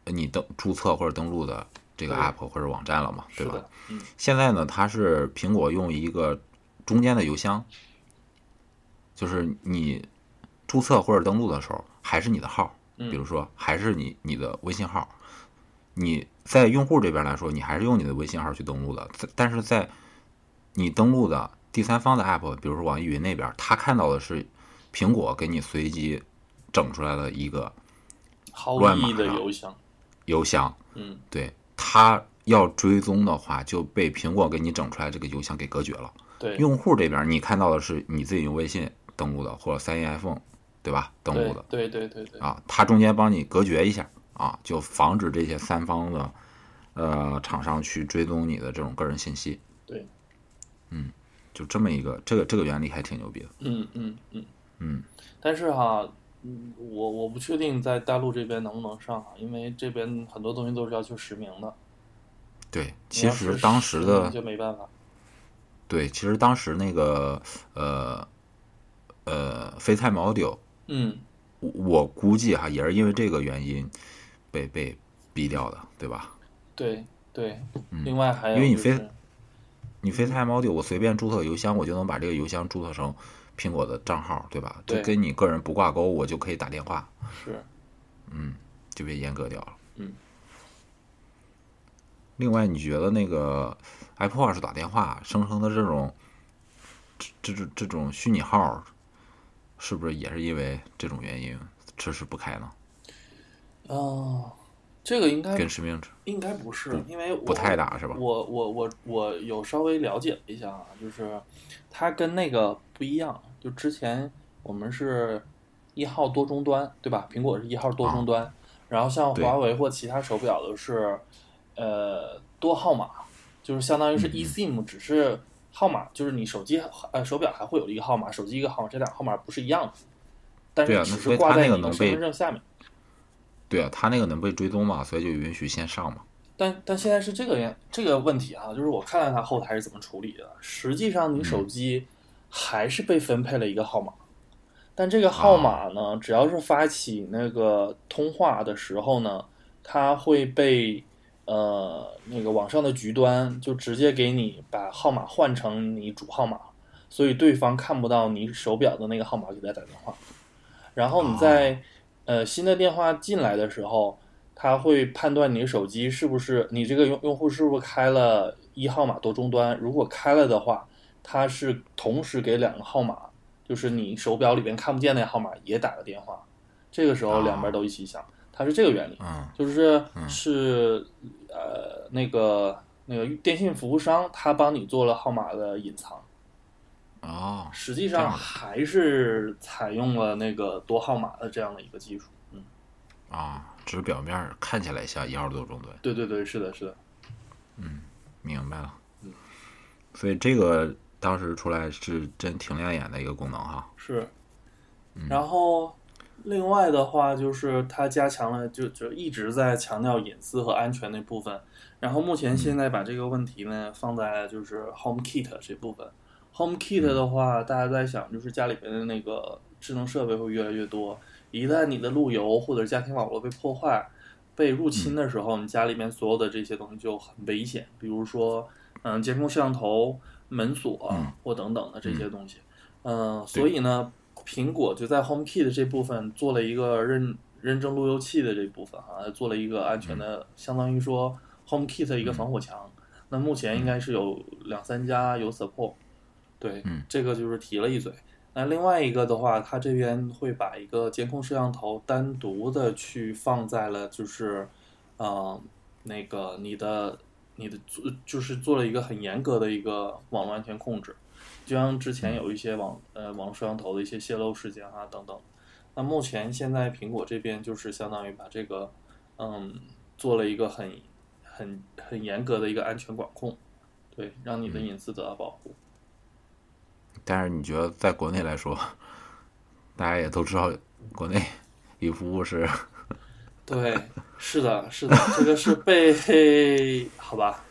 你登注册或者登录的这个 app 或者网站了嘛，对吧？嗯现在呢，它是苹果用一个中间的邮箱，就是你注册或者登录的时候还是你的号，嗯比如说还是你你的微信号，你在用户这边来说，你还是用你的微信号去登录的，但是在你登录的第三方的 app，比如说网易云那边，他看到的是苹果给你随机整出来的一个毫无意义的乱码的邮箱，邮箱，嗯对他要追踪的话，就被苹果给你整出来这个邮箱给隔绝了。对用户这边你看到的是你自己用微信登录的，或者三星 iPhone，对吧？登录的对对对对对，啊，它中间帮你隔绝一下啊，就防止这些三方的呃厂商去追踪你的这种个人信息。对，嗯就这么一个，这个这个原理还挺牛逼的。嗯嗯嗯嗯，但是哈，嗯，我我不确定在大陆这边能不能上啊，因为这边很多东西都是要求实名的。对，其实当时的就没办法。对，其实当时那个呃呃 FaceTime Audio，嗯，我我估计哈也是因为这个原因被被逼掉的，对吧？对对。另外还有、嗯因为你非你 FaceTime Audio，我随便注册邮箱，我就能把这个邮箱注册成苹果的账号，对吧？就对跟你个人不挂钩，我就可以打电话，是嗯就被阉割掉了。嗯。另外，你觉得那个 Apple Watch 打电话生成的这种这这种这种虚拟号，是不是也是因为这种原因迟迟不开呢？啊、这个应该跟实名制应该不是，因为我不太大是吧？我我我我有稍微了解了一下啊，就是它跟那个不一样。就之前我们是一号多终端，对吧？苹果是一号多终端，然后像华为或其他手表的是呃多号码，就是相当于是嗯嗯 eSIM，只是号码，就是你手机呃手表还会有一个号码，手机一个号码，这俩号码不是一样的，但是只是挂在你身份证下面。对啊，它那个能被追踪嘛，所以就允许线上嘛。但但现在是这个原这个问题啊，就是我看了它后台是怎么处理的。实际上，你手机还是被分配了一个号码，但这个号码呢，只要是发起那个通话的时候呢，它会被呃那个网上的局端就直接给你把号码换成你主号码，所以对方看不到你手表的那个号码给他打电话。然后你在、呃新的电话进来的时候，他会判断你手机是不是你这个用用户是不是开了一号码多终端，如果开了的话，它是同时给两个号码，就是你手表里边看不见那个号码也打个电话，这个时候两边都一起响，它是这个原理，嗯就是是呃那个那个电信服务商他帮你做了号码的隐藏。哦，实际上还是采用了那个多号码的这样的一个技术。嗯，啊，只是表面儿看起来像一号多终端。对对对，是的，是的。嗯明白了嗯。所以这个当时出来是真挺亮眼的一个功能哈。是，嗯然后另外的话就是它加强了，就就一直在强调隐私和安全那部分。然后目前现在把这个问题呢放在就是 Home Kit 这部分。Home Kit 的话，大家在想就是家里边的那个智能设备会越来越多，一旦你的路由或者家庭网络被破坏、被入侵的时候，你家里面所有的这些东西就很危险，比如说嗯监控摄像头、门锁嗯。或等等的这些东西。嗯，所以呢，苹果就在 HomeKit 这部分做了一个认认证路由器的这部分哈、做了一个安全的，相当于说 HomeKit 一个防火墙。那目前应该是有两三家有 support，对，嗯这个就是提了一嘴。那另外一个的话，它这边会把一个监控摄像头单独的去放在了就是，呃，那个你的你的就是做了一个很严格的一个网络安全控制。就像之前有一些网呃网络摄像头的一些泄露事件啊等等。那目前现在苹果这边就是相当于把这个嗯做了一个很很很严格的一个安全管控，对，让你的隐私得到保护。但是你觉得在国内来说，大家也都知道，国内云服务是对，是的，是的，这个是被 好吧？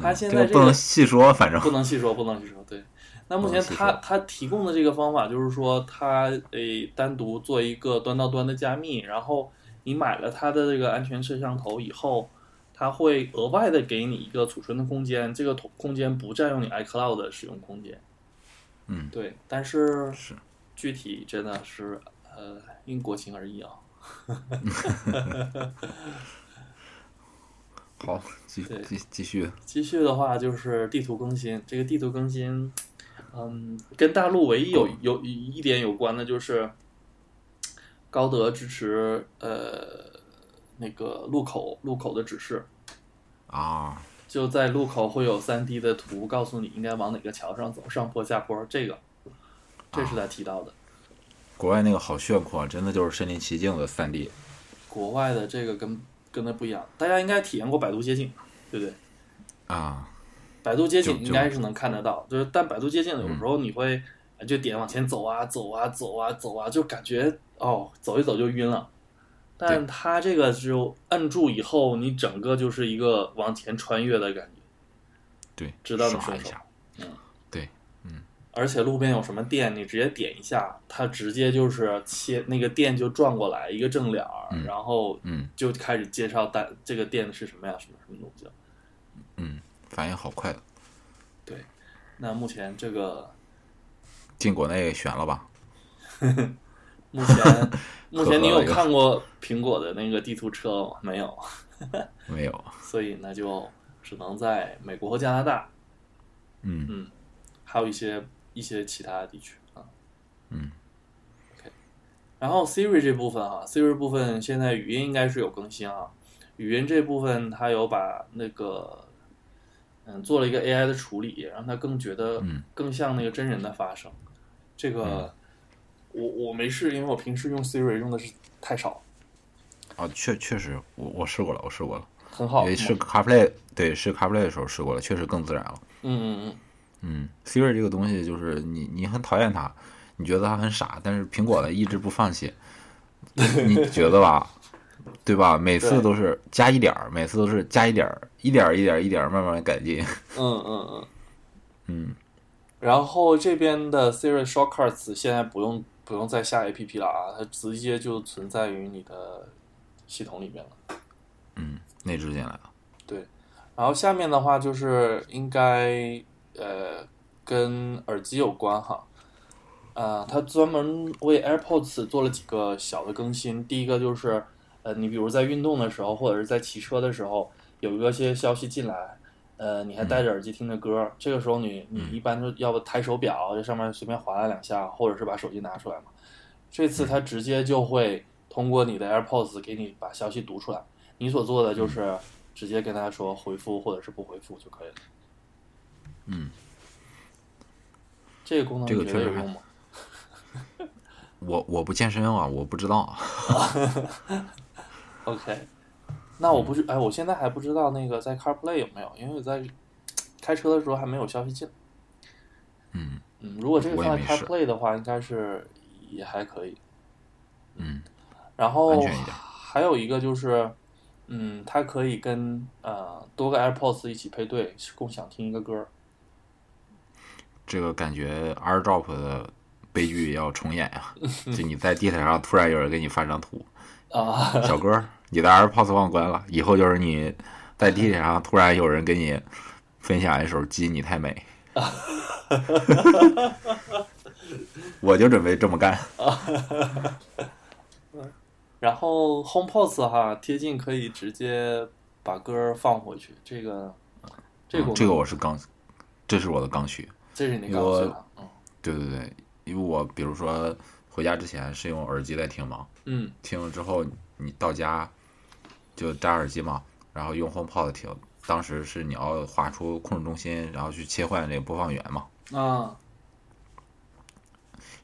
他现在这个这个不能细说，反正不能细说，不能细说。对，那目前他他提供的这个方法就是说，他诶单独做一个端到端的加密，然后你买了它的这个安全摄像头以后，它会额外的给你一个储存的空间，这个空空间不占用你 iCloud 的使用空间。嗯，对，但是是具体真的是呃因国情而异啊。好，继对。继继续，继续的话就是地图更新，这个地图更新，嗯，跟大陆唯一有有一点有关的就是，高德支持呃那个路口路口的指示，啊，就在路口会有三 D 的图告诉你应该往哪个桥上走，上坡下坡，这个这是他提到的。国外那个好炫酷啊，真的就是身临其境的三 D 国外的这个跟跟那不一样，大家应该体验过百度街景，对不对？啊，百度街景应该是能看得到，就是但百度街景有时候你会呃就点往前走啊走啊走啊走啊，就感觉哦走一走就晕了。但它这个就摁住以后，你整个就是一个往前穿越的感觉，对，知道你刷顺手一下，而且路边有什么店，你直接点一下，它直接就是切那个店就转过来一个正脸儿，嗯然后嗯就开始介绍单这个店是什么呀什么什么东西。嗯，反应好快的，那目前这个进国内选了吧？目前 目前你有看过苹果的那个地图车吗？没有，没有，所以那就只能在美国和加拿大，嗯嗯，还有一些一些其他的地区啊。嗯 OK，然后 Siri 这部分啊，Siri 部分现在语音应该是有更新啊，语音这部分它有把那个嗯做了一个 AI 的处理，让它更觉得嗯更像那个真人的发声。这个、我我没试，因为我平时用 Siri 用的是太少，啊，确确实，我我试过了，我试过了，很好。因为试 CarPlay，对，试 CarPlay 的时候试过了，确实更自然了。嗯嗯嗯，Siri 这个东西就是你你很讨厌它，你觉得它很傻，但是苹果呢一直不放弃，你觉得吧？对吧？每次都是加一点儿，每次都是加一点儿，一点儿一点儿一点儿慢慢改进。嗯嗯嗯。嗯，然后这边的 Siri Shortcuts 现在不用不用再下 APP 了啊，它直接就存在于你的系统里面了。嗯，内置进来了。对然后下面的话就是应该呃跟耳机有关哈，呃，它专门为 AirPods 做了几个小的更新。第一个就是呃，你比如在运动的时候或者是在骑车的时候，有一个些消息进来，呃，你还戴着耳机听着歌，这个时候你你一般就要不抬手表，这上面随便划拉两下，或者是把手机拿出来嘛。这次它直接就会通过你的 AirPods 给你把消息读出来，你所做的就是直接跟他说回复或者是不回复就可以了。嗯，这个功能这个确实用吗？我我不健身啊，我不知道。OK，那我不是，哎，我现在还不知道那个在 CarPlay 有没有，因为我在开车的时候还没有消息进。嗯嗯，如果这个放在 CarPlay 的话，应该是也还可以。嗯然后还有一个就是，嗯，它可以跟呃多个 AirPods 一起配对，共享听一个歌。这个感觉 AirDrop 的悲剧要重演呀、就你在地铁上突然有人给你发张图，啊，小哥，你的 AirPods 忘关了，以后就是你在地铁上突然有人给你分享一首《鸡你太美》，我就准备这么干。然后 HomePods 哈贴近可以直接把歌放回去，这个这个嗯这个我是刚，这是我的刚需。这是你刚我对对对，因为我比如说回家之前是用耳机在听嘛，嗯听了之后你到家就摘耳机嘛，然后用 HomePod 听。当时是你要划出控制中心，然后去切换这个播放源嘛，啊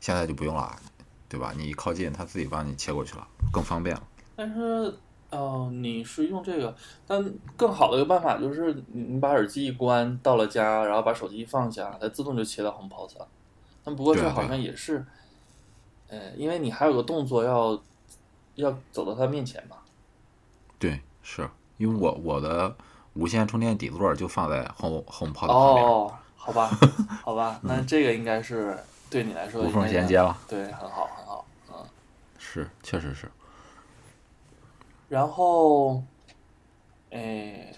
现在就不用了，对吧？你一靠近，它自己帮你切过去了，更方便了。但是，呃，你是用这个，但更好的一个办法就是你你把耳机一关，到了家，然后把手机一放下，它自动就切到 HomePod 了。但不过这好像也是，呃，因为你还有个动作要要走到它面前嘛。对，是因为我我的无线充电底座就放在 Home HomePod 旁边，哦，好吧，好吧，那这个应该是对你来说无缝衔接了。对，很好，很好，嗯。是，确实是。然后，哎，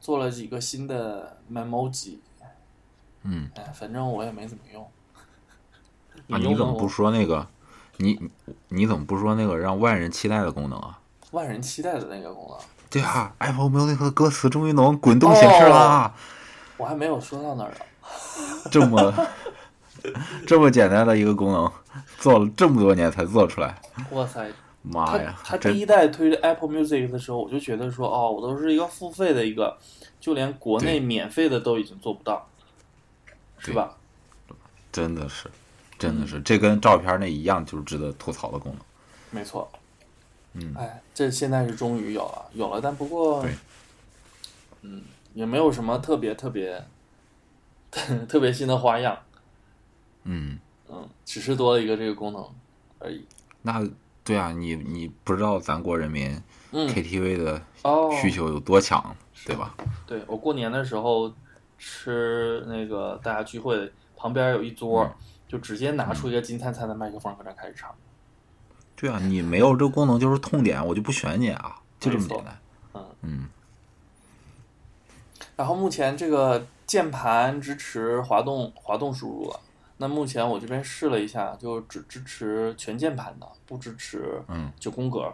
做了几个新的 Memoji，嗯，哎，反正我也没怎么用。啊，你怎么不说那个？你你你怎么不说那个让万人期待的功能啊？万人期待的那个功能？对啊，Apple Music 的歌词终于能滚动显示啦！我还没有说到那儿呢。这么 这么简单的一个功能，做了这么多年才做出来，哇塞！妈呀他！第一代推 Apple Music 的时候，我就觉得说，哦，我都是一个付费的一个，就连国内免费的都已经做不到，是对吧？真的是，真的是，这跟照片那一样，就是值得吐槽的功能。没错。嗯哎，这现在是终于有了，有了，但不过，嗯，也没有什么特别特别 特别新的花样，嗯，嗯，只是多了一个这个功能而已。那对啊，你你不知道咱国人民嗯，KTV 的哦，需求有多强，对吧？对我过年的时候吃那个大家聚会，旁边有一桌，嗯就直接拿出一个金灿灿的麦克风搁那开始唱。对啊，你没有这个功能就是痛点，我就不选你啊，就这么简单。嗯嗯，然后目前这个键盘支持滑动滑动输入了。那目前我这边试了一下，就只支持全键盘的，不支持嗯九宫格。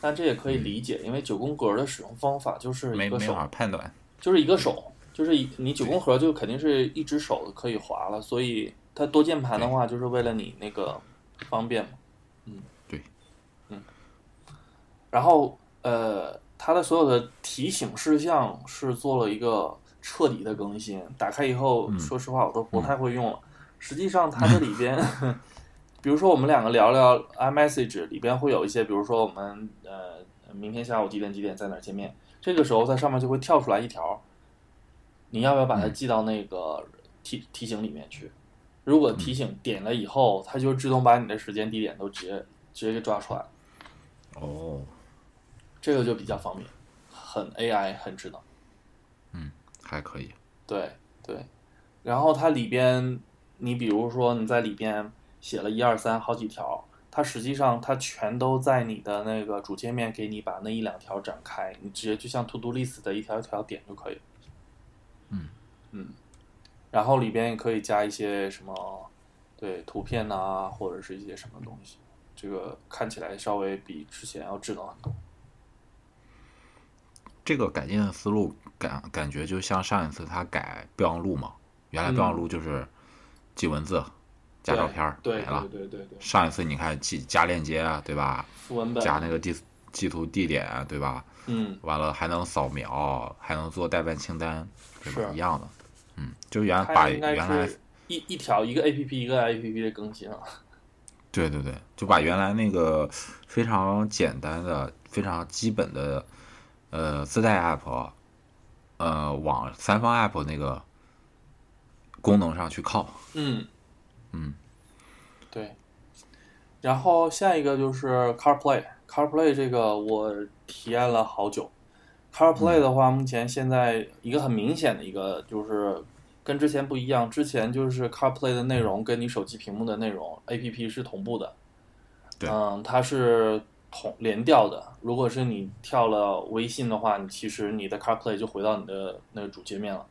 但这也可以理解，因为九宫格的使用方法就是一个手法判断。就是一个手，就是你九宫格就肯定是一只手可以滑了，所以它多键盘的话，就是为了你那个方便嘛。嗯，对，嗯。然后呃，它的所有的提醒事项是做了一个彻底的更新，打开以后，嗯说实话我都不太会用了。实际上它这里边，比如说我们两个聊聊 iMessage 里边会有一些，比如说我们呃明天下午几点几点在哪儿见面，这个时候在上面就会跳出来一条，你要不要把它记到那个提提醒里面去？如果提醒点了以后，它就自动把你的时间地点都直接直接给抓出来，哦，这个就比较方便，很 AI 很智能。嗯还可以。对对，然后它里边，你比如说你在里边写了一二三好几条，它实际上它全都在你的那个主界面给你把那一两条展开，你直接就像 To Do List 的一条一条点就可以。嗯嗯，然后里边也可以加一些什么，对图片呐、或者是一些什么东西，这个看起来稍微比之前要智能很多。这个改进的思路感感觉就像上一次他改备忘录嘛，原来备忘录就是记文字、加照片没了。对对对对，上一次你看记加链接啊，对吧？副文本加那个地地图地点啊，对吧？嗯完了还能扫描，还能做代办清单，对吧？是一样的。嗯，就原来把原来一一条一个 A P P 一个 A P P 的更新了。对对对，就把原来那个非常简单的、非常基本的呃自带 app，呃往三方 app 那个功能上去靠。嗯嗯，对。然后下一个就是 CarPlay，CarPlay 这个我体验了好久。CarPlay 的话，目前现在一个很明显的一个就是跟之前不一样，之前就是 CarPlay 的内容跟你手机屏幕的内容 APP 是同步的。对嗯，它是同连调的。如果是你跳了微信的话，你其实你的 CarPlay 就回到你的那个主界面了。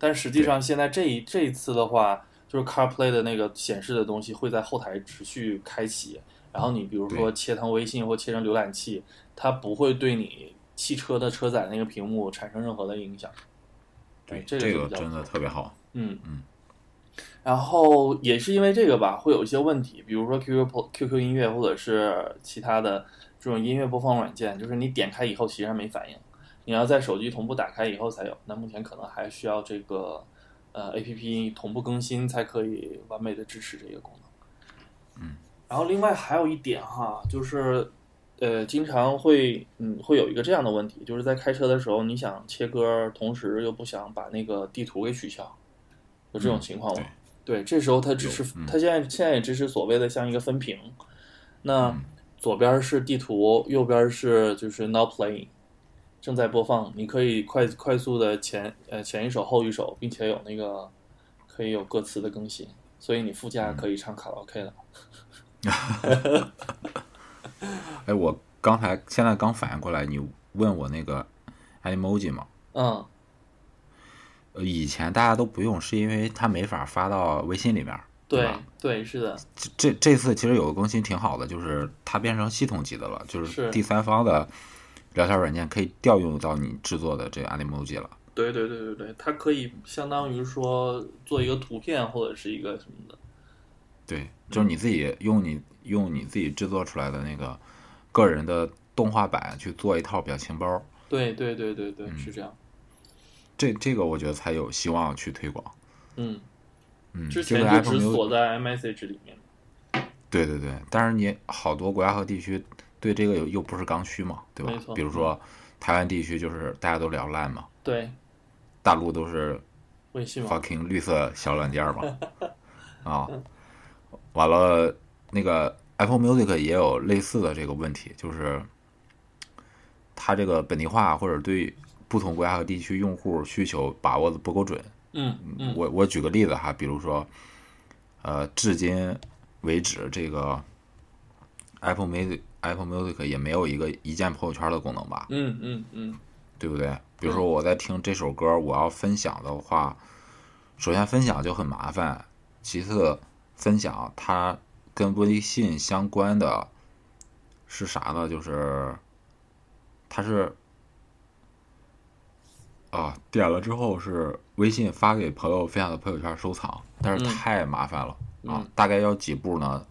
但实际上现在这一这一次的话，就是 CarPlay 的那个显示的东西会在后台持续开启，然后你比如说切成微信或切成浏览器，它不会对你汽车的车载那个屏幕产生任何的影响。对，这个这个真的特别好。嗯嗯。然后也是因为这个吧，会有一些问题，比如说 QQ QQ 音乐或者是其他的这种音乐播放软件，就是你点开以后其实还没反应，你要在手机同步打开以后才有。那目前可能还需要这个呃 APP 同步更新才可以完美的支持这个功能。嗯。然后另外还有一点哈，就是呃经常会嗯会有一个这样的问题，就是在开车的时候你想切歌，同时又不想把那个地图给取消，有这种嗯情况吗？对对，这时候它支持，嗯它现在现在也支持所谓的像一个分屏，那左边是地图，右边是就是 Now Playing，正在播放。你可以快快速的前呃前一首后一首，并且有那个可以有歌词的更新，所以你副驾可以唱卡拉 OK 了。哎，我刚才现在刚反应过来，你问我那个 emoji 吗？嗯，呃，以前大家都不用，是因为它没法发到微信里面。对吧对是的，这这这次其实有个更新挺好的，就是它变成系统级的了，就是是第三方的聊天软件可以调用到你制作的这个 emoji 了。对对对对对，它可以相当于说做一个图片或者是一个什么的。对，就是你自己用你用你自己制作出来的那个个人的动画版去做一套表情包，对对对对对，是这样。这这个我觉得才有希望去推广。嗯，嗯，之前就只锁在 iMessage 里面。对对对，但是你好多国家和地区对这个又又不是刚需嘛，对吧？比如说台湾地区就是大家都聊烂嘛，对，大陆都是微信嘛，fucking 绿色小软件嘛，啊，完了那个 Apple Music 也有类似的这个问题，就是它这个本地化或者对不同国家和地区用户需求把握的不够准。嗯嗯我我举个例子哈，比如说，呃，至今为止，这个 Apple Music Apple Music 也没有一个一键朋友圈的功能吧？嗯嗯嗯，对不对？比如说我在听这首歌，我要分享的话，首先分享就很麻烦，其次分享它跟微信相关的是啥呢？就是它是啊，点了之后是微信发给朋友分享的朋友圈收藏，但是嗯太麻烦了、啊嗯！大概要几步呢？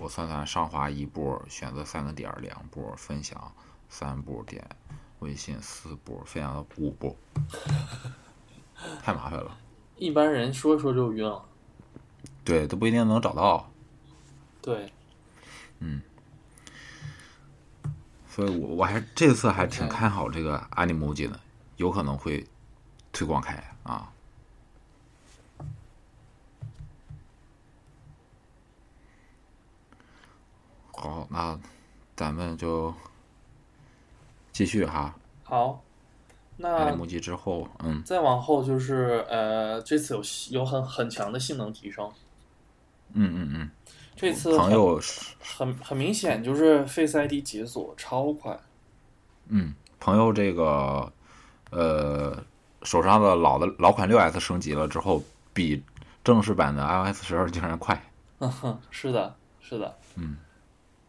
我算算，上滑一步，选择三个点儿，两步分享，三步点微信，四步分享到五步，太麻烦了。一般人说说就晕了。对，都不一定能找到，对，嗯所以我我还这次还挺看好这个 Animoji 的，有可能会推广开啊。好，那咱们就继续哈。好，那 Animoji 之后，嗯再往后就是呃，这次有有很很强的性能提升。嗯嗯嗯，这次朋很友很很明显就是 Face ID 解锁超快。嗯，朋友这个呃手上的老的老款六 S 升级了之后，比正式版的 iOS 十二竟然快。嗯哼，是的，是的，嗯，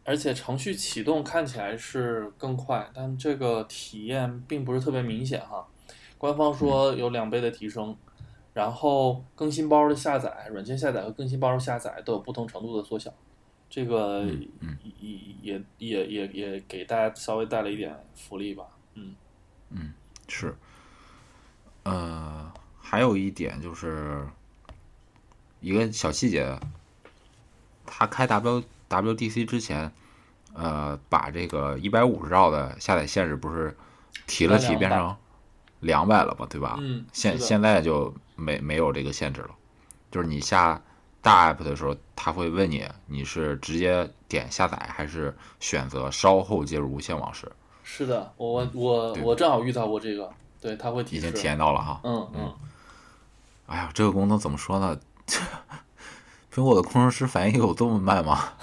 而且程序启动看起来是更快，但这个体验并不是特别明显哈。官方说有两倍的提升，然后更新包的下载、软件下载和更新包的下载都有不同程度的缩小，这个嗯嗯也也也也也给大家稍微带了一点福利吧。嗯是，呃，还有一点就是一个小细节，他开 W WDC 之前，呃，把这个一百五十兆的下载限制不是提了提，到200变成两百了嘛，对吧？嗯现现在就没没有这个限制了，就是你下大 app 的时候，他会问你你是直接点下载还是选择稍后接入无线网时，是的，我我我正好遇到过这个，对，他会提示。已经体验到了哈。嗯嗯，哎呀，这个功能怎么说呢？苹果的工程师反应有这么慢吗？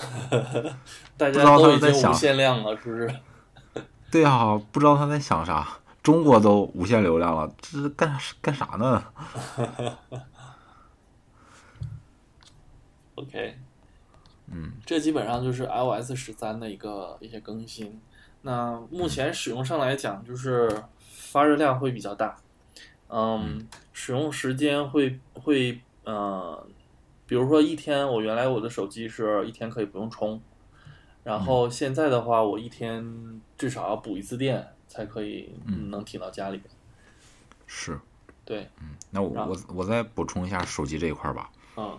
大家都在想经无限量了，是不是？对啊，不知道他在想啥。中国都无限流量了，这是干干啥呢？OK，嗯，这基本上就是 iOS 十三的一个一些更新。那目前使用上来讲，就是发热量会比较大，嗯，使用时间会会呃，比如说一天，我原来我的手机是一天可以不用充，然后现在的话，我一天至少要补一次电才可以嗯能挺到家里边。是。对，嗯那我我我再补充一下手机这一块儿吧。嗯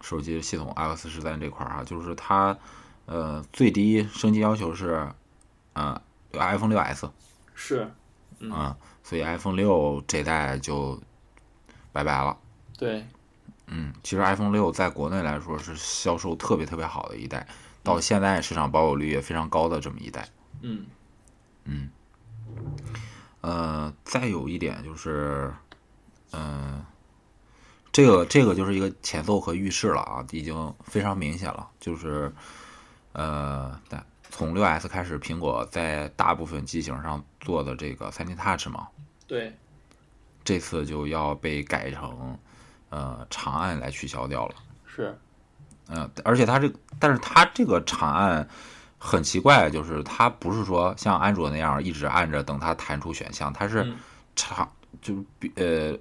手机系统 iOS 十三这块儿啊，就是它呃最低升级要求是呃 iPhone 六 S 是，嗯啊、所以 iPhone 六这代就拜拜了。对，嗯，其实 iPhone 六在国内来说是销售特别特别好的一代，到现在市场保有率也非常高的这么一代。嗯嗯呃，再有一点就是，嗯、这个这个就是一个前奏和预示了啊，已经非常明显了。就是，呃，但从六 S 开始，苹果在大部分机型上做的这个三 D Touch 嘛，对，这次就要被改成呃长按来取消掉了。是，嗯，而且它这，但是它这个长按很奇怪，就是它不是说像安卓那样一直按着等它弹出选项，它是嗯长，就是比呃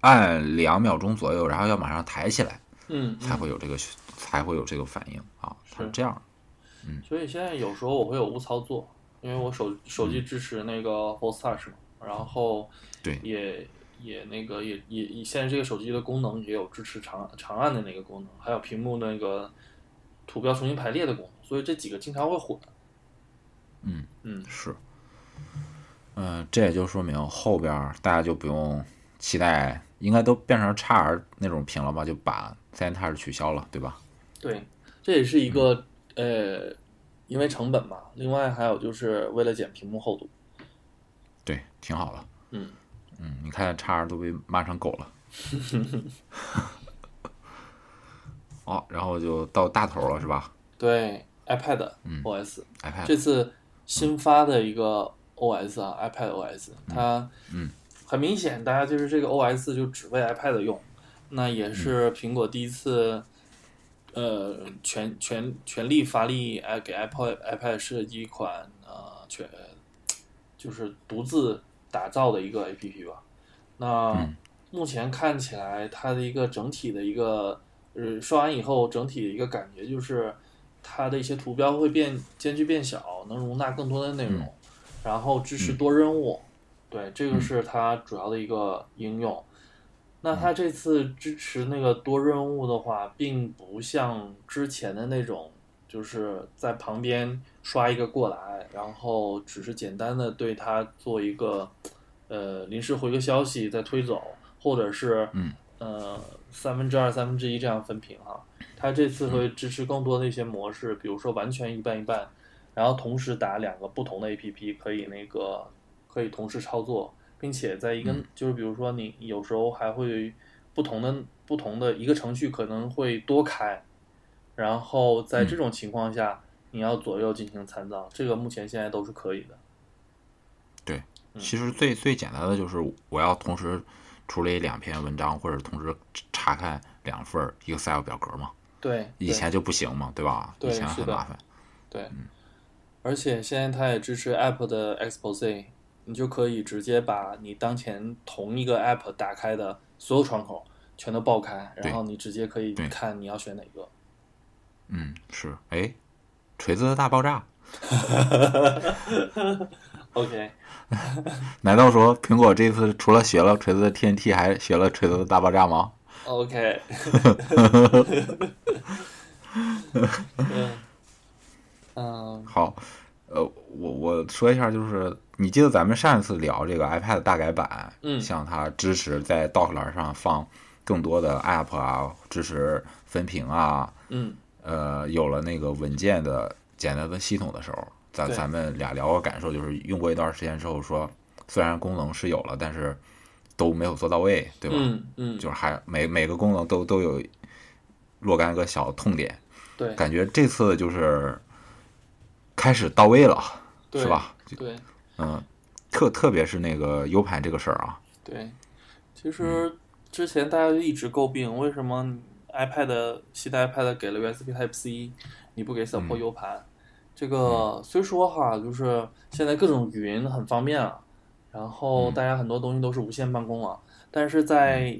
按两秒钟左右，然后要马上抬起来嗯，才会有这个才会有这个反应啊，它是这样。嗯所以现在有时候我会有误操作，因为我手手机支持那个 Force Touch 嘛，然后对也也那个也也也现在这个手机的功能也有支持长长按的那个功能，还有屏幕那个图标重新排列的功能，所以这几个经常会混。嗯嗯，是，嗯、这也就说明后边大家就不用期待，应该都变成 x R 那种屏了吧？就把三 D Touch 取消了，对吧？对，这也是一个、呃，因为成本嘛，另外还有就是为了减屏幕厚度。对，挺好的。嗯嗯，你看叉 R 都被骂成狗了。哦，然后就到大头了，是吧？对，iPad 嗯。OS、？iPad，这次新发的一个 OS 啊、i p a d OS，它嗯。很明显，大家就是这个 OS 就只为 iPad 用，那也是嗯。苹果第一次，呃，全全全力发力哎给 iPad iPad 设计一款呃全就是独自打造的一个 APP 吧。那嗯目前看起来，它的一个整体的一个呃刷完以后，整体的一个感觉就是它的一些图标会变间距变小，能容纳更多的内容，嗯然后支持多任务。对，这个是它主要的一个应用。那它这次支持那个多任务的话，并不像之前的那种，就是在旁边刷一个过来，然后只是简单的对它做一个呃临时回个消息再推走，或者是嗯呃三分之二、三分之一这样分屏哈。它这次会支持更多的一些模式，比如说完全一半一半，然后同时打两个不同的 APP，可以那个可以同时操作，并且在一个、就是比如说你有时候还会不同的不同的一个程序可能会多开，然后在这种情况下，你要左右进行参照，这个目前现在都是可以的。对，嗯其实最最简单的就是我要同时处理两篇文章，或者同时查看两份 Excel 表格嘛。对，对以前就不行嘛，对吧？对以前很麻烦。对，而且现在它也支持 App 的 Expose，你就可以直接把你当前同一个 App 打开的所有窗口全都爆开，然后你直接可以看你要选哪个。嗯，是。哎，锤子的大爆炸，OK，难道说苹果这次除了学了锤子的 TNT，还学了锤子的大爆炸吗？OK，嗯，嗯，好，呃，我我说一下，就是你记得咱们上一次聊这个 iPad 大改版，嗯。像它支持在 dock 栏上放更多的 app 啊，支持分屏啊，嗯，呃，有了那个文件的简单的系统的时候，咱咱们俩聊个感受，就是用过一段时间之后说，虽然功能是有了，但是都没有做到位，对吧？嗯嗯，就是还每每个功能都都有若干个小痛点，对。感觉这次就是开始到位了，对是吧？对。嗯，特特别是那个 U 盘这个事儿啊，对，其实之前大家就一直诟病，为什么 iPad 新的 iPad 给了 USB Type C，你不给 support U 盘？这个虽说哈，就是现在各种云很方便啊，然后大家很多东西都是无线办公啊，但是在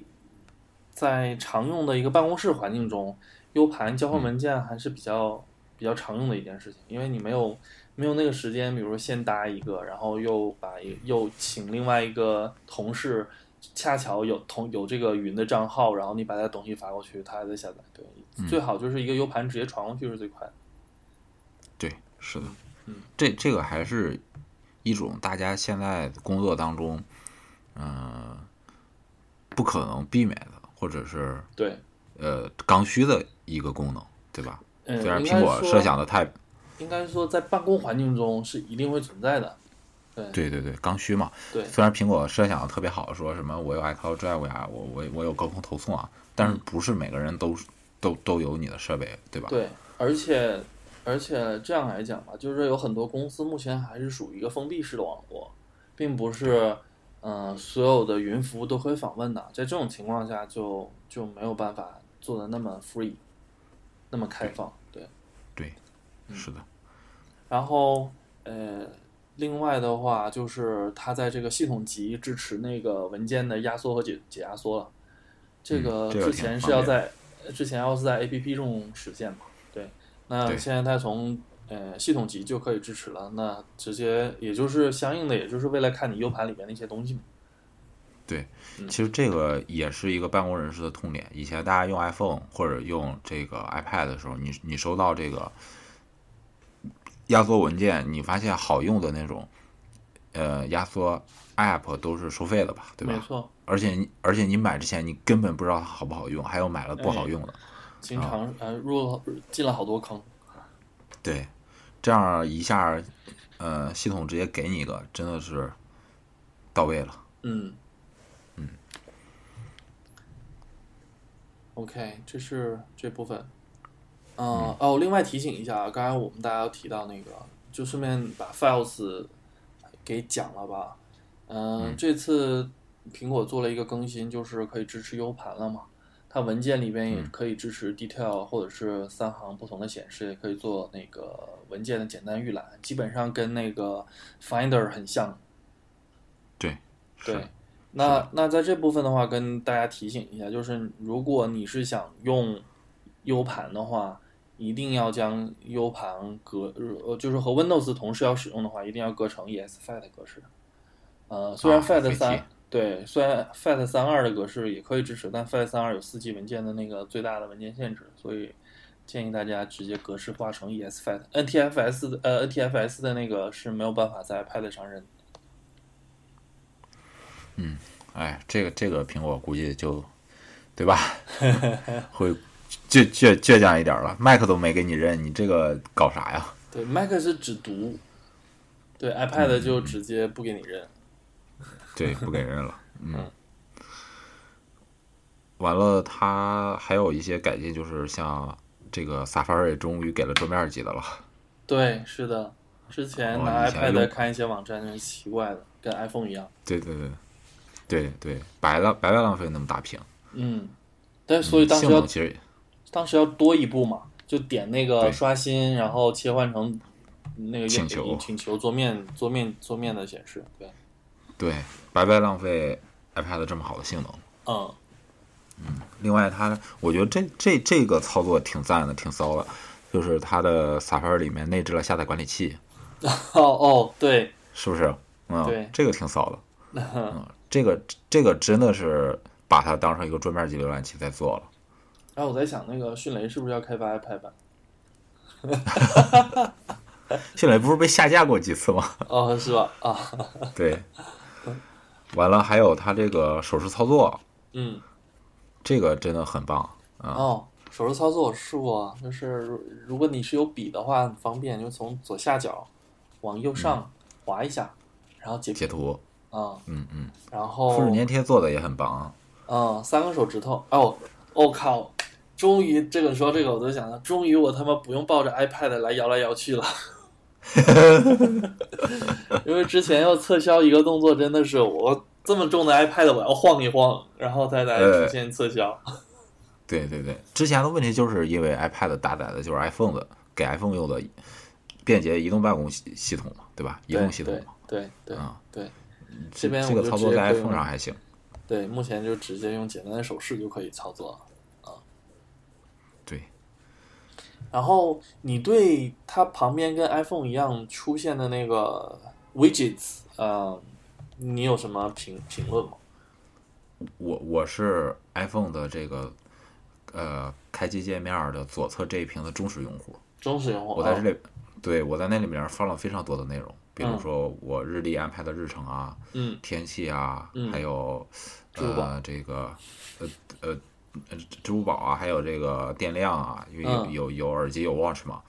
在常用的一个办公室环境中，U 盘交换文件还是比较比较常用的一件事情，因为你没有没有那个时间，比如说先搭一个，然后又把又请另外一个同事，恰巧有同有这个云的账号，然后你把他的东西发过去，他还在下载。对，最好就是一个 U 盘直接传过去是最快的。对，是的，嗯这这个还是一种大家现在工作当中，嗯、不可能避免的，或者是对呃刚需的一个功能，对吧？嗯，虽然苹果设想的太应该说在办公环境中是一定会存在的。对。对对对刚需嘛，对。虽然苹果设想的特别好，说什么我有 iCloud Drive 呀，我我我有高空投送啊，但是不是每个人都都都有你的设备，对吧？对，而且而且这样来讲吧，就是有很多公司目前还是属于一个封闭式的网络，并不是嗯、呃所有的云服务都可以访问的。在这种情况下就，就没有办法做的那么 free，那么开放。对，对，是的，然后呃，另外的话就是它在这个系统级支持那个文件的压缩和解解压缩了。这嗯个之前是要在呃之前要是在 A P P 中实现嘛？对，那现在它从呃系统级就可以支持了，那直接也就是相应的，也就是为了看你 U 盘里面的一些东西嘛。对，嗯其实这个也是一个办公人士的痛点。以前大家用 iPhone 或者用这个 iPad 的时候，你你收到这个压缩文件，你发现好用的那种呃压缩 App 都是收费的吧，对吧？没错，而且你而且你买之前你根本不知道它好不好用，还有买了不哎好用的。经常、呃入了进了好多坑。对，这样一下，呃，系统直接给你一个，真的是到位了。嗯，嗯。OK，这是这部分。嗯，哦，另外提醒一下啊，刚才我们大家提到那个，就顺便把 Files 给讲了吧。嗯，这次苹果做了一个更新，就是可以支持 U 盘了嘛。它文件里边也可以支持 detail 或者是三行不同的显示，也可以做那个文件的简单预览，基本上跟那个 Finder 很像。对，对，那那在这部分的话，跟大家提醒一下，就是如果你是想用 U 盘的话，一定要将 U 盘隔呃，就是和 Windows 同时要使用的话，一定要隔成 ES-FAT 格式。呃，虽然啊 FAT 费三、劲对，虽然 FAT 三二的格式也可以支持，但 FAT 三二有四 G 文件的那个最大的文件限制，所以建议大家直接格式化成 ES-FAT。NTFS 的呃 NTFS 的那个是没有办法在 iPad 上认嗯。哎，这个这个苹果估计就，对吧？会倔倔倔强一点了，Mac 都没给你认，你这个搞啥呀？对，Mac 是只读，对 iPad 就直接不给你认。对，不给认了。嗯。完了，他还有一些改进，就是像这个 Safari 终于给了桌面级的了。对，是的，之前哦拿 iPad 看一些网站是奇怪的，跟 iPhone 一样。对对对，对对，白浪白白浪费那么大屏。嗯，但所以当时其实当时要多一步嘛，就点那个刷新，然后切换成那个请求请求桌面桌面桌面的显示。对，对白白浪费 iPad 这么好的性能。嗯，另外它，我觉得这这这个操作挺赞的，挺骚的，就是它的 Safari 里面内置了下载管理器，哦哦，对，是不是？嗯，对这个挺骚的。嗯，这个这个真的是把它当成一个桌面级浏览器在做了。然后我在想，那个迅雷是不是要开发 iPad 版？迅雷不是被下架过几次吗？哦，是吧？啊，对。完了，还有它这个手势操作，嗯，这个真的很棒啊！哦，手势操作我试过啊，就是如如果你是有笔的话，很方便，就从左下角往右上滑一下，然后截屏截图，啊、嗯嗯，然后复制粘贴做的也很棒啊。嗯，三个手指头，哦，我、靠，终于这个说这个我都想到，终于我他妈不用抱着 iPad 来摇来摇去了，因为之前要撤销一个动作，真的是我这么重的 iPad 我要晃一晃，然后再来呃出现撤销。对对对，之前的问题就是因为 iPad 搭载的就是 iPhone 的，给 iPhone 用的便捷移动办公系系统嘛，对吧？移动系统嘛，对对啊对这这边这个操作在 iPhone 上还行。对，目前就直接用简单的手势就可以操作啊。对，然后你对它旁边跟 iPhone 一样出现的那个 widgets，呃，你有什么评评论吗？我我是 iPhone 的这个呃开机界面的左侧这一屏的忠实用户，忠实用户，哦我在这里，对我在那里面放了非常多的内容，比如嗯。说我日历安排的日程啊，嗯。天气啊，嗯。还有呃这个呃呃呃支付宝啊，还有这个电量啊，因为有嗯。有有耳机有 watch 嘛，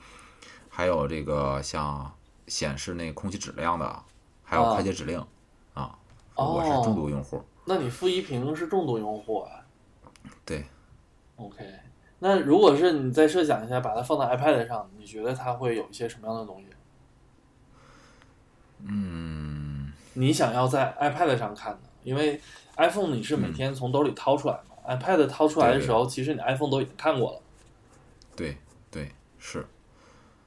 还有这个像显示那空气质量的，还有啊。快捷指令啊，我是重度用户。那你负一屏是重度用户啊？对，？OK，那如果是你再设想一下，把它放到 iPad 上，你觉得它会有一些什么样的东西？嗯，你想要在 iPad 上看的，因为 iPhone 你是每天从兜里掏出来嘛、i p a d 掏出来的时候，其实你 iPhone 都已经看过了。对对是，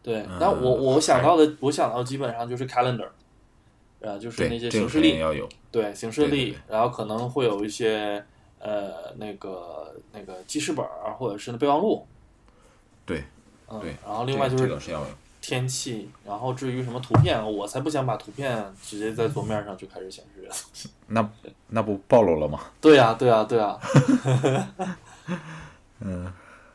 对，嗯但我我想到的，我想到基本上就是 Calendar，啊，就是那些对这个行事历，肯定要有。对行事历对对对，然后可能会有一些呃那个那个记事本儿或者是备忘录，对嗯对，然后另外就是这个是要有。天气，然后至于什么图片，我才不想把图片直接在桌面上就开始显示。那那不暴露了吗？对呀、对呀、对呀、嗯，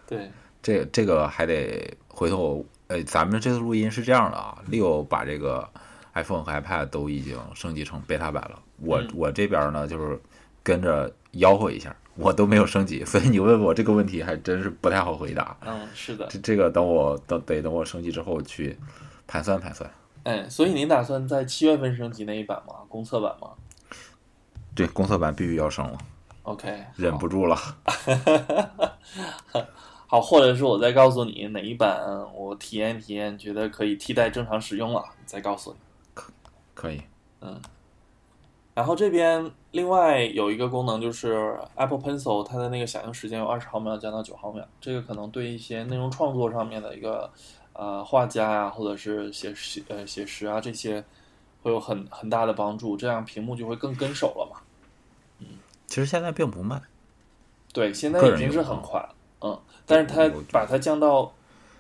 对，这这个还得回头，呃，咱们这次录音是这样的啊，Leo 把这个 iPhone 和 iPad 都已经升级成 beta 版了，我、嗯。我这边呢就是跟着吆喝一下，我都没有升级，所以你问我这个问题还真是不太好回答。嗯，是的，这这个等我等得等我升级之后去盘算盘算。哎，所以您打算在七月份升级那一版吗？公测版吗对，公测版必须要升了，？OK，忍不住了。好，或者是我再告诉你哪一版我体验体验，觉得可以替代正常使用了，再告诉你。可可以，嗯然后这边另外有一个功能就是 Apple Pencil，它的那个响应时间由二十毫秒降到九毫秒，这个可能对一些内容创作上面的一个呃画家呀、或者是写写呃写实啊这些会有很很大的帮助，这样屏幕就会更跟手了嘛。嗯其实现在并不慢。对，现在已经是很快了，嗯，但是它把它降到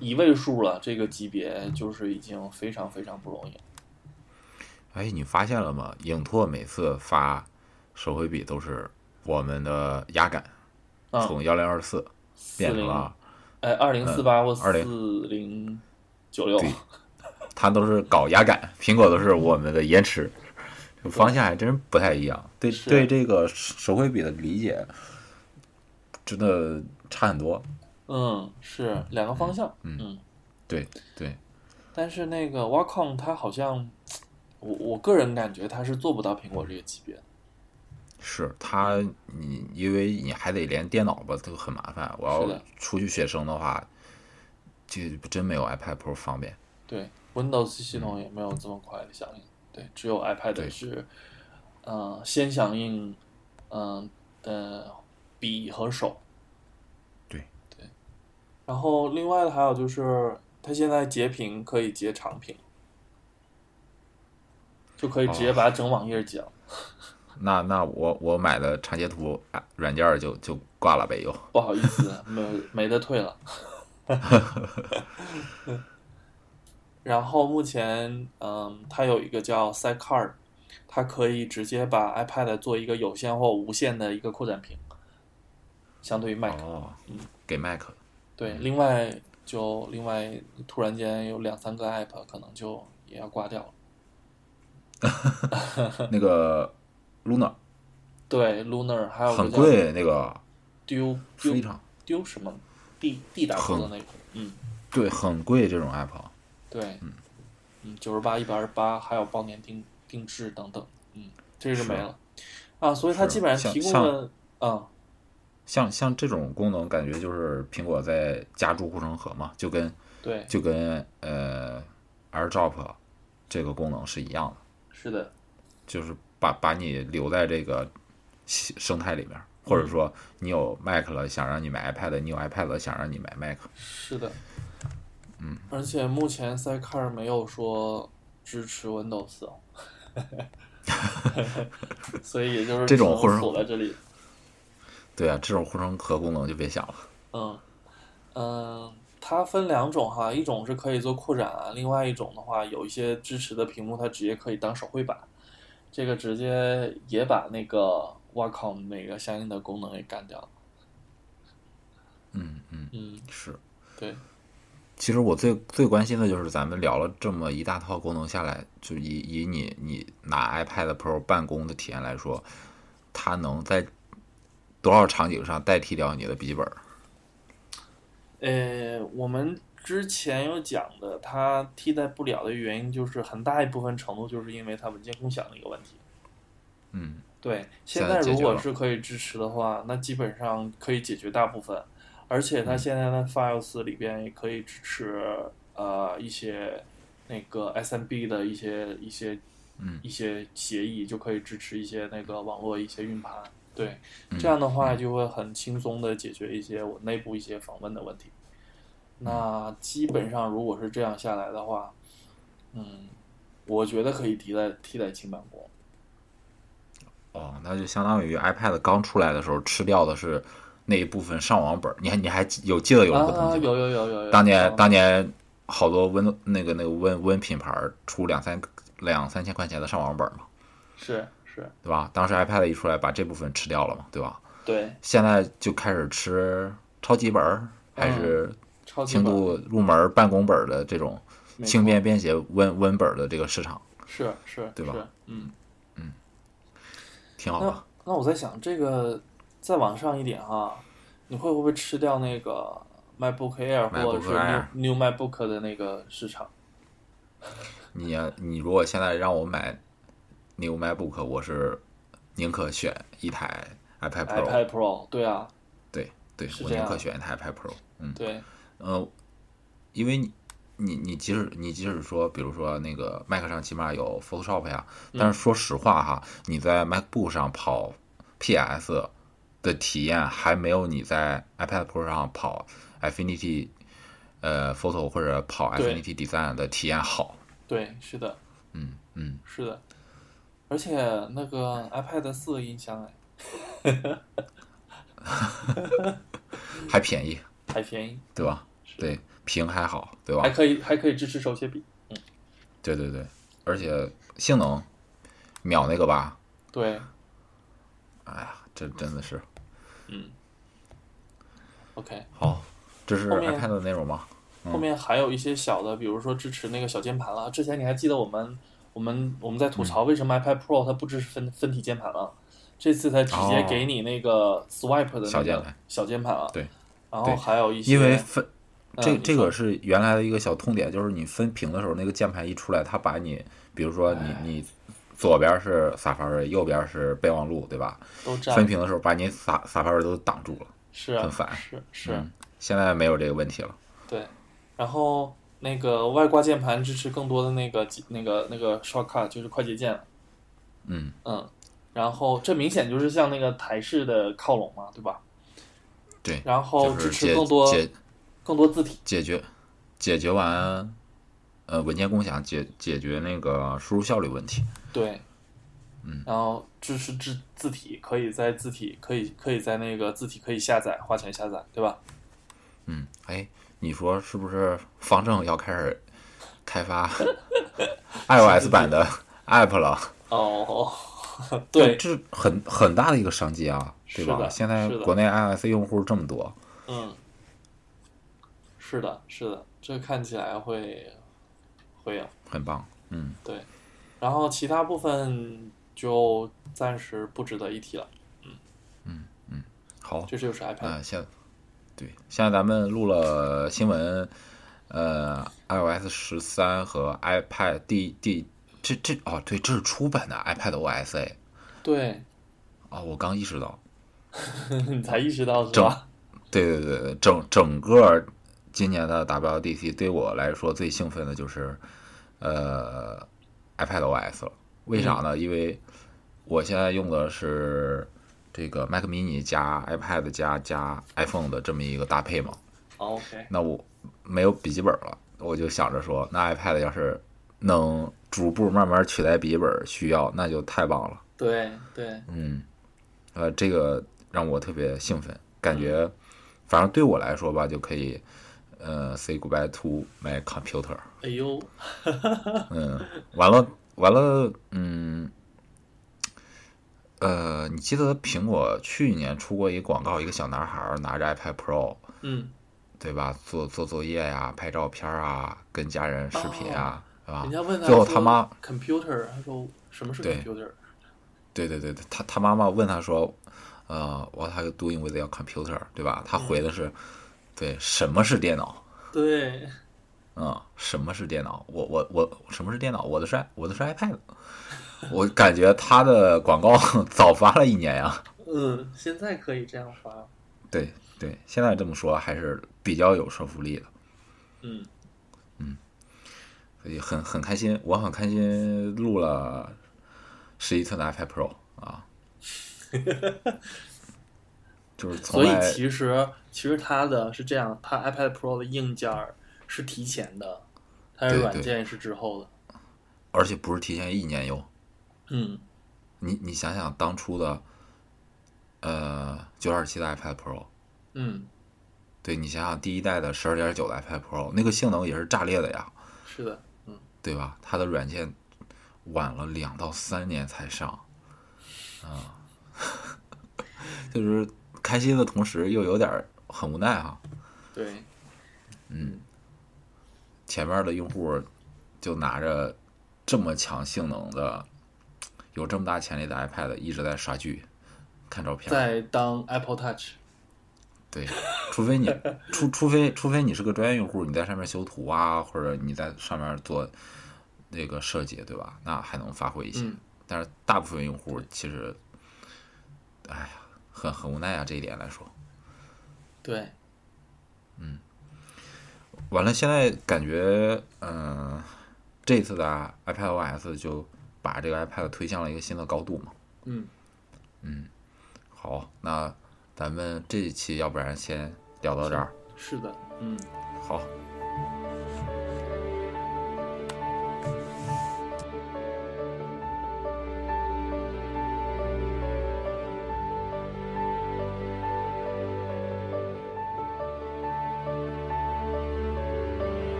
一位数了，这个级别就是已经非常非常不容易了。哎，你发现了吗？影拓每次发手绘笔都是我们的压感，嗯，从幺零二四变成40了，哎，二零四八或四20零九六，对它都是搞压感，苹果都是我们的延迟，这方向还真不太一样。对对，这个手绘笔的理解真的差很多。嗯，是两个方向，嗯。嗯，对对，但是那个 Wacom 它好像，我我个人感觉它是做不到苹果这个级别的。是它你因为你还得连电脑吧，都很麻烦。我要出去写生的话，这真没有 iPad Pro 方便。对，Windows 系统也没有这么快的响应，对，只有 iPad 是，呃，先响应，嗯、的笔和手。对对，然后另外的还有就是，它现在截屏可以截长屏，就可以直接把整网页截了。那那我我买的长截图啊软件儿就就挂了呗又。不好意思，没没得退了。然后目前，嗯，它有一个叫 Sidecar，它可以直接把 iPad 做一个有线或无线的一个扩展屏，相对于 Mac。哦，给 Mac 对，另外就另外突然间有两三个 App 可能就也要挂掉了。那个 Luna 对，Lunar 还有很贵，那个丢丢非常。丢什么 D D 打头的那个，嗯。对，很贵这种 App。对，嗯。嗯，九十八、一百二十八，还有包年定定制等等，嗯，这个是没了。啊，所以它基本上提供像了，嗯，像像这种功能，感觉就是苹果在加注护城河嘛，就跟对，就跟呃 AirDrop 这个功能是一样的，是的，就是把把你留在这个生态里面，或者说你有 Mac 了，想让你买 iPad，你有 iPad 了，想让你买 Mac。是的，嗯，而且目前 Sidecar 没有说支持 Windows 哦，所以也就是这种只能或者锁在这里，对啊，这种护城河功能就别想了。嗯嗯，它分两种哈，一种是可以做扩展啊，另外一种的话，有一些支持的屏幕它直接可以当手绘板，这个直接也把那个 Wacom 那个相应的功能给干掉了。嗯嗯，嗯，是。对，其实我最最关心的就是咱们聊了这么一大套功能下来，就以以你你拿 iPad Pro 办公的体验来说，它能在多少场景上代替掉你的笔记本？呃，我们之前有讲的，它替代不了的原因就是很大一部分程度就是因为它文件共享的一个问题。嗯，对，现现在如果是可以支持的话，那基本上可以解决大部分，而且它现在的 Files 里边也可以支持呃一些那个 SMB 的一些一些嗯一些协议，就可以支持一些那个网络一些运盘。对，嗯。这样的话就会很轻松的解决一些我内部一些访问的问题。那基本上如果是这样下来的话，嗯，我觉得可以替代替代轻办公。哦，那就相当于 iPad 刚出来的时候吃掉的是那一部分上网本儿。你还你还记有记得有这个东啊，西吗？有有有有有。当年嗯当年好多 Win 那个那个 Win Win 品牌出两三两三千块钱的上网本嘛，是是，对吧？当时 iPad 一出来，把这部分吃掉了嘛，对吧？对，现在就开始吃超级本儿，还是轻度入门办公本儿的这种轻便便携 Win Win 本儿的这个市场，是是，对吧嗯？嗯，挺好的。那我在想，这个再往上一点哈，你会不会吃掉那个 MacBook Air 或者是 New New MacBook 的那个市场？你呀你如果现在让我买 New MacBook，我是宁可选一台 iPad Pro，iPad Pro，对啊，对对，我宁可选一台 iPad Pro。嗯，对，呃，因为你你你即使你即使说，比如说那个 Mac 上起码有 Photoshop 呀，嗯但是说实话哈，你在 MacBook 上跑 PS 的体验还没有你在 iPad Pro 上跑 Affinity 呃 Photo 或者跑对。Affinity Design 的体验好。对，是的，嗯嗯，是的，而且那个 iPad 四的音箱哎，还便宜，还便宜，对吧？对，屏还好，对吧还？可以还可以支持手写笔，嗯对对对，而且性能秒那个吧，对，哎呀，这真的是嗯，OK。好。这是 iPad 的内容吗？后面还有一些小的，比如说支持那个小键盘了。之前你还记得我们我们我们在吐槽为什么 iPad Pro 它不支持分分体键盘了？这次它直接哦给你那个 Swipe 的那个小键盘小键盘了。对，然后还有一些，因为分这嗯这个是原来的一个小痛点，就是你分屏的时候，那个键盘一出来，它把你，比如说你哎你左边是 Safari，右边是备忘录，对吧？都占分屏的时候把你 Sa Safari 都挡住了。是啊很烦是是、嗯现在没有这个问题了。对。然后那个外挂键盘支持更多的那个那个那个 shortcut，就是快捷键。嗯，嗯，然后这明显就是像那个台式的靠拢嘛，对吧？对，然后支持更多解更多字体。解决解决完呃文件共享解解决那个输入效率问题。对，嗯，然后支持字字体，可以在字体可以可以在那个字体可以下载，花钱下载，对吧？嗯，哎，你说是不是方正要开始开发 iOS 版的 App 了？哦，对，这是很很大的一个商机啊，对吧？是的现在国内 iOS 用户这么多，嗯，是的，是的，这看起来会会有。很棒。嗯，对，然后其他部分就暂时不值得一提了，嗯嗯嗯好，这就是 iPad，、啊，现对，现在咱们录了新闻，呃，iOS 十三和 iPad 第第这这哦，对，这是出版的 iPad OS 哎，对，哦，我刚意识到，你才意识到是吧？对对对对，整整个今年的 WWDC 对我来说最兴奋的就是呃 iPad OS 了。为啥呢？因为我现在用的是这个 Mac mini 加 iPad 加加 iPhone 的这么一个搭配嘛。好 OK，那我没有笔记本了，我就想着说，那 iPad 要是能逐步慢慢取代笔记本需要，那就太棒了。对对，嗯，呃，这个让我特别兴奋，感觉反正对我来说吧，就可以呃 say goodbye to my computer。哎呦，嗯，完了完了，嗯，呃，你记得苹果去年出过一个广告，一个小男孩拿着 iPad Pro，嗯，对吧？做做作业呀，拍照片啊，跟家人视频啊，是吧人？家问他最后他妈 computer，他说什么是对 computer？对对对对，他他妈妈问他说：“呃，What are you doing with your computer？对吧？他回的是，对，什么是电脑？对，嗯，什么是电脑？我我我，什么是电脑？我的是我的是 iPad。我感觉他的广告 早发了一年呀。嗯，现在可以这样发。对对，现在这么说还是比较有说服力的。嗯嗯，所以很很开心，我很开心录了十一寸的 iPad Pro 啊。就是所以其实其实它的是这样，它 iPad Pro 的硬件是提前的，它的软件是之后的，而且不是提前一年用。嗯，你你想想当初的，呃，九点七的 iPad Pro，嗯，对你想想第一代的十二点九的 iPad Pro，那个性能也是炸裂的呀。是的，嗯，对吧？它的软件晚了两到三年才上，啊，就是开心的同时又有点很无奈哈。对，嗯，前面的用户就拿着这么强性能的。有这么大潜力的 iPad 一直在刷剧、看照片，在当 Apple Touch。对，除非你除除非除非你是个专业用户，你在上面修图啊，或者你在上面做那个设计，对吧？那还能发挥一些。但是大部分用户其实，哎呀，很很无奈啊，这一点来说。对。嗯。完了，现在感觉，嗯，这次的 iPadOS 就。把这个 iPad 推向了一个新的高度嘛？嗯嗯，好，那咱们这一期要不然先聊到这儿。是的，嗯，好。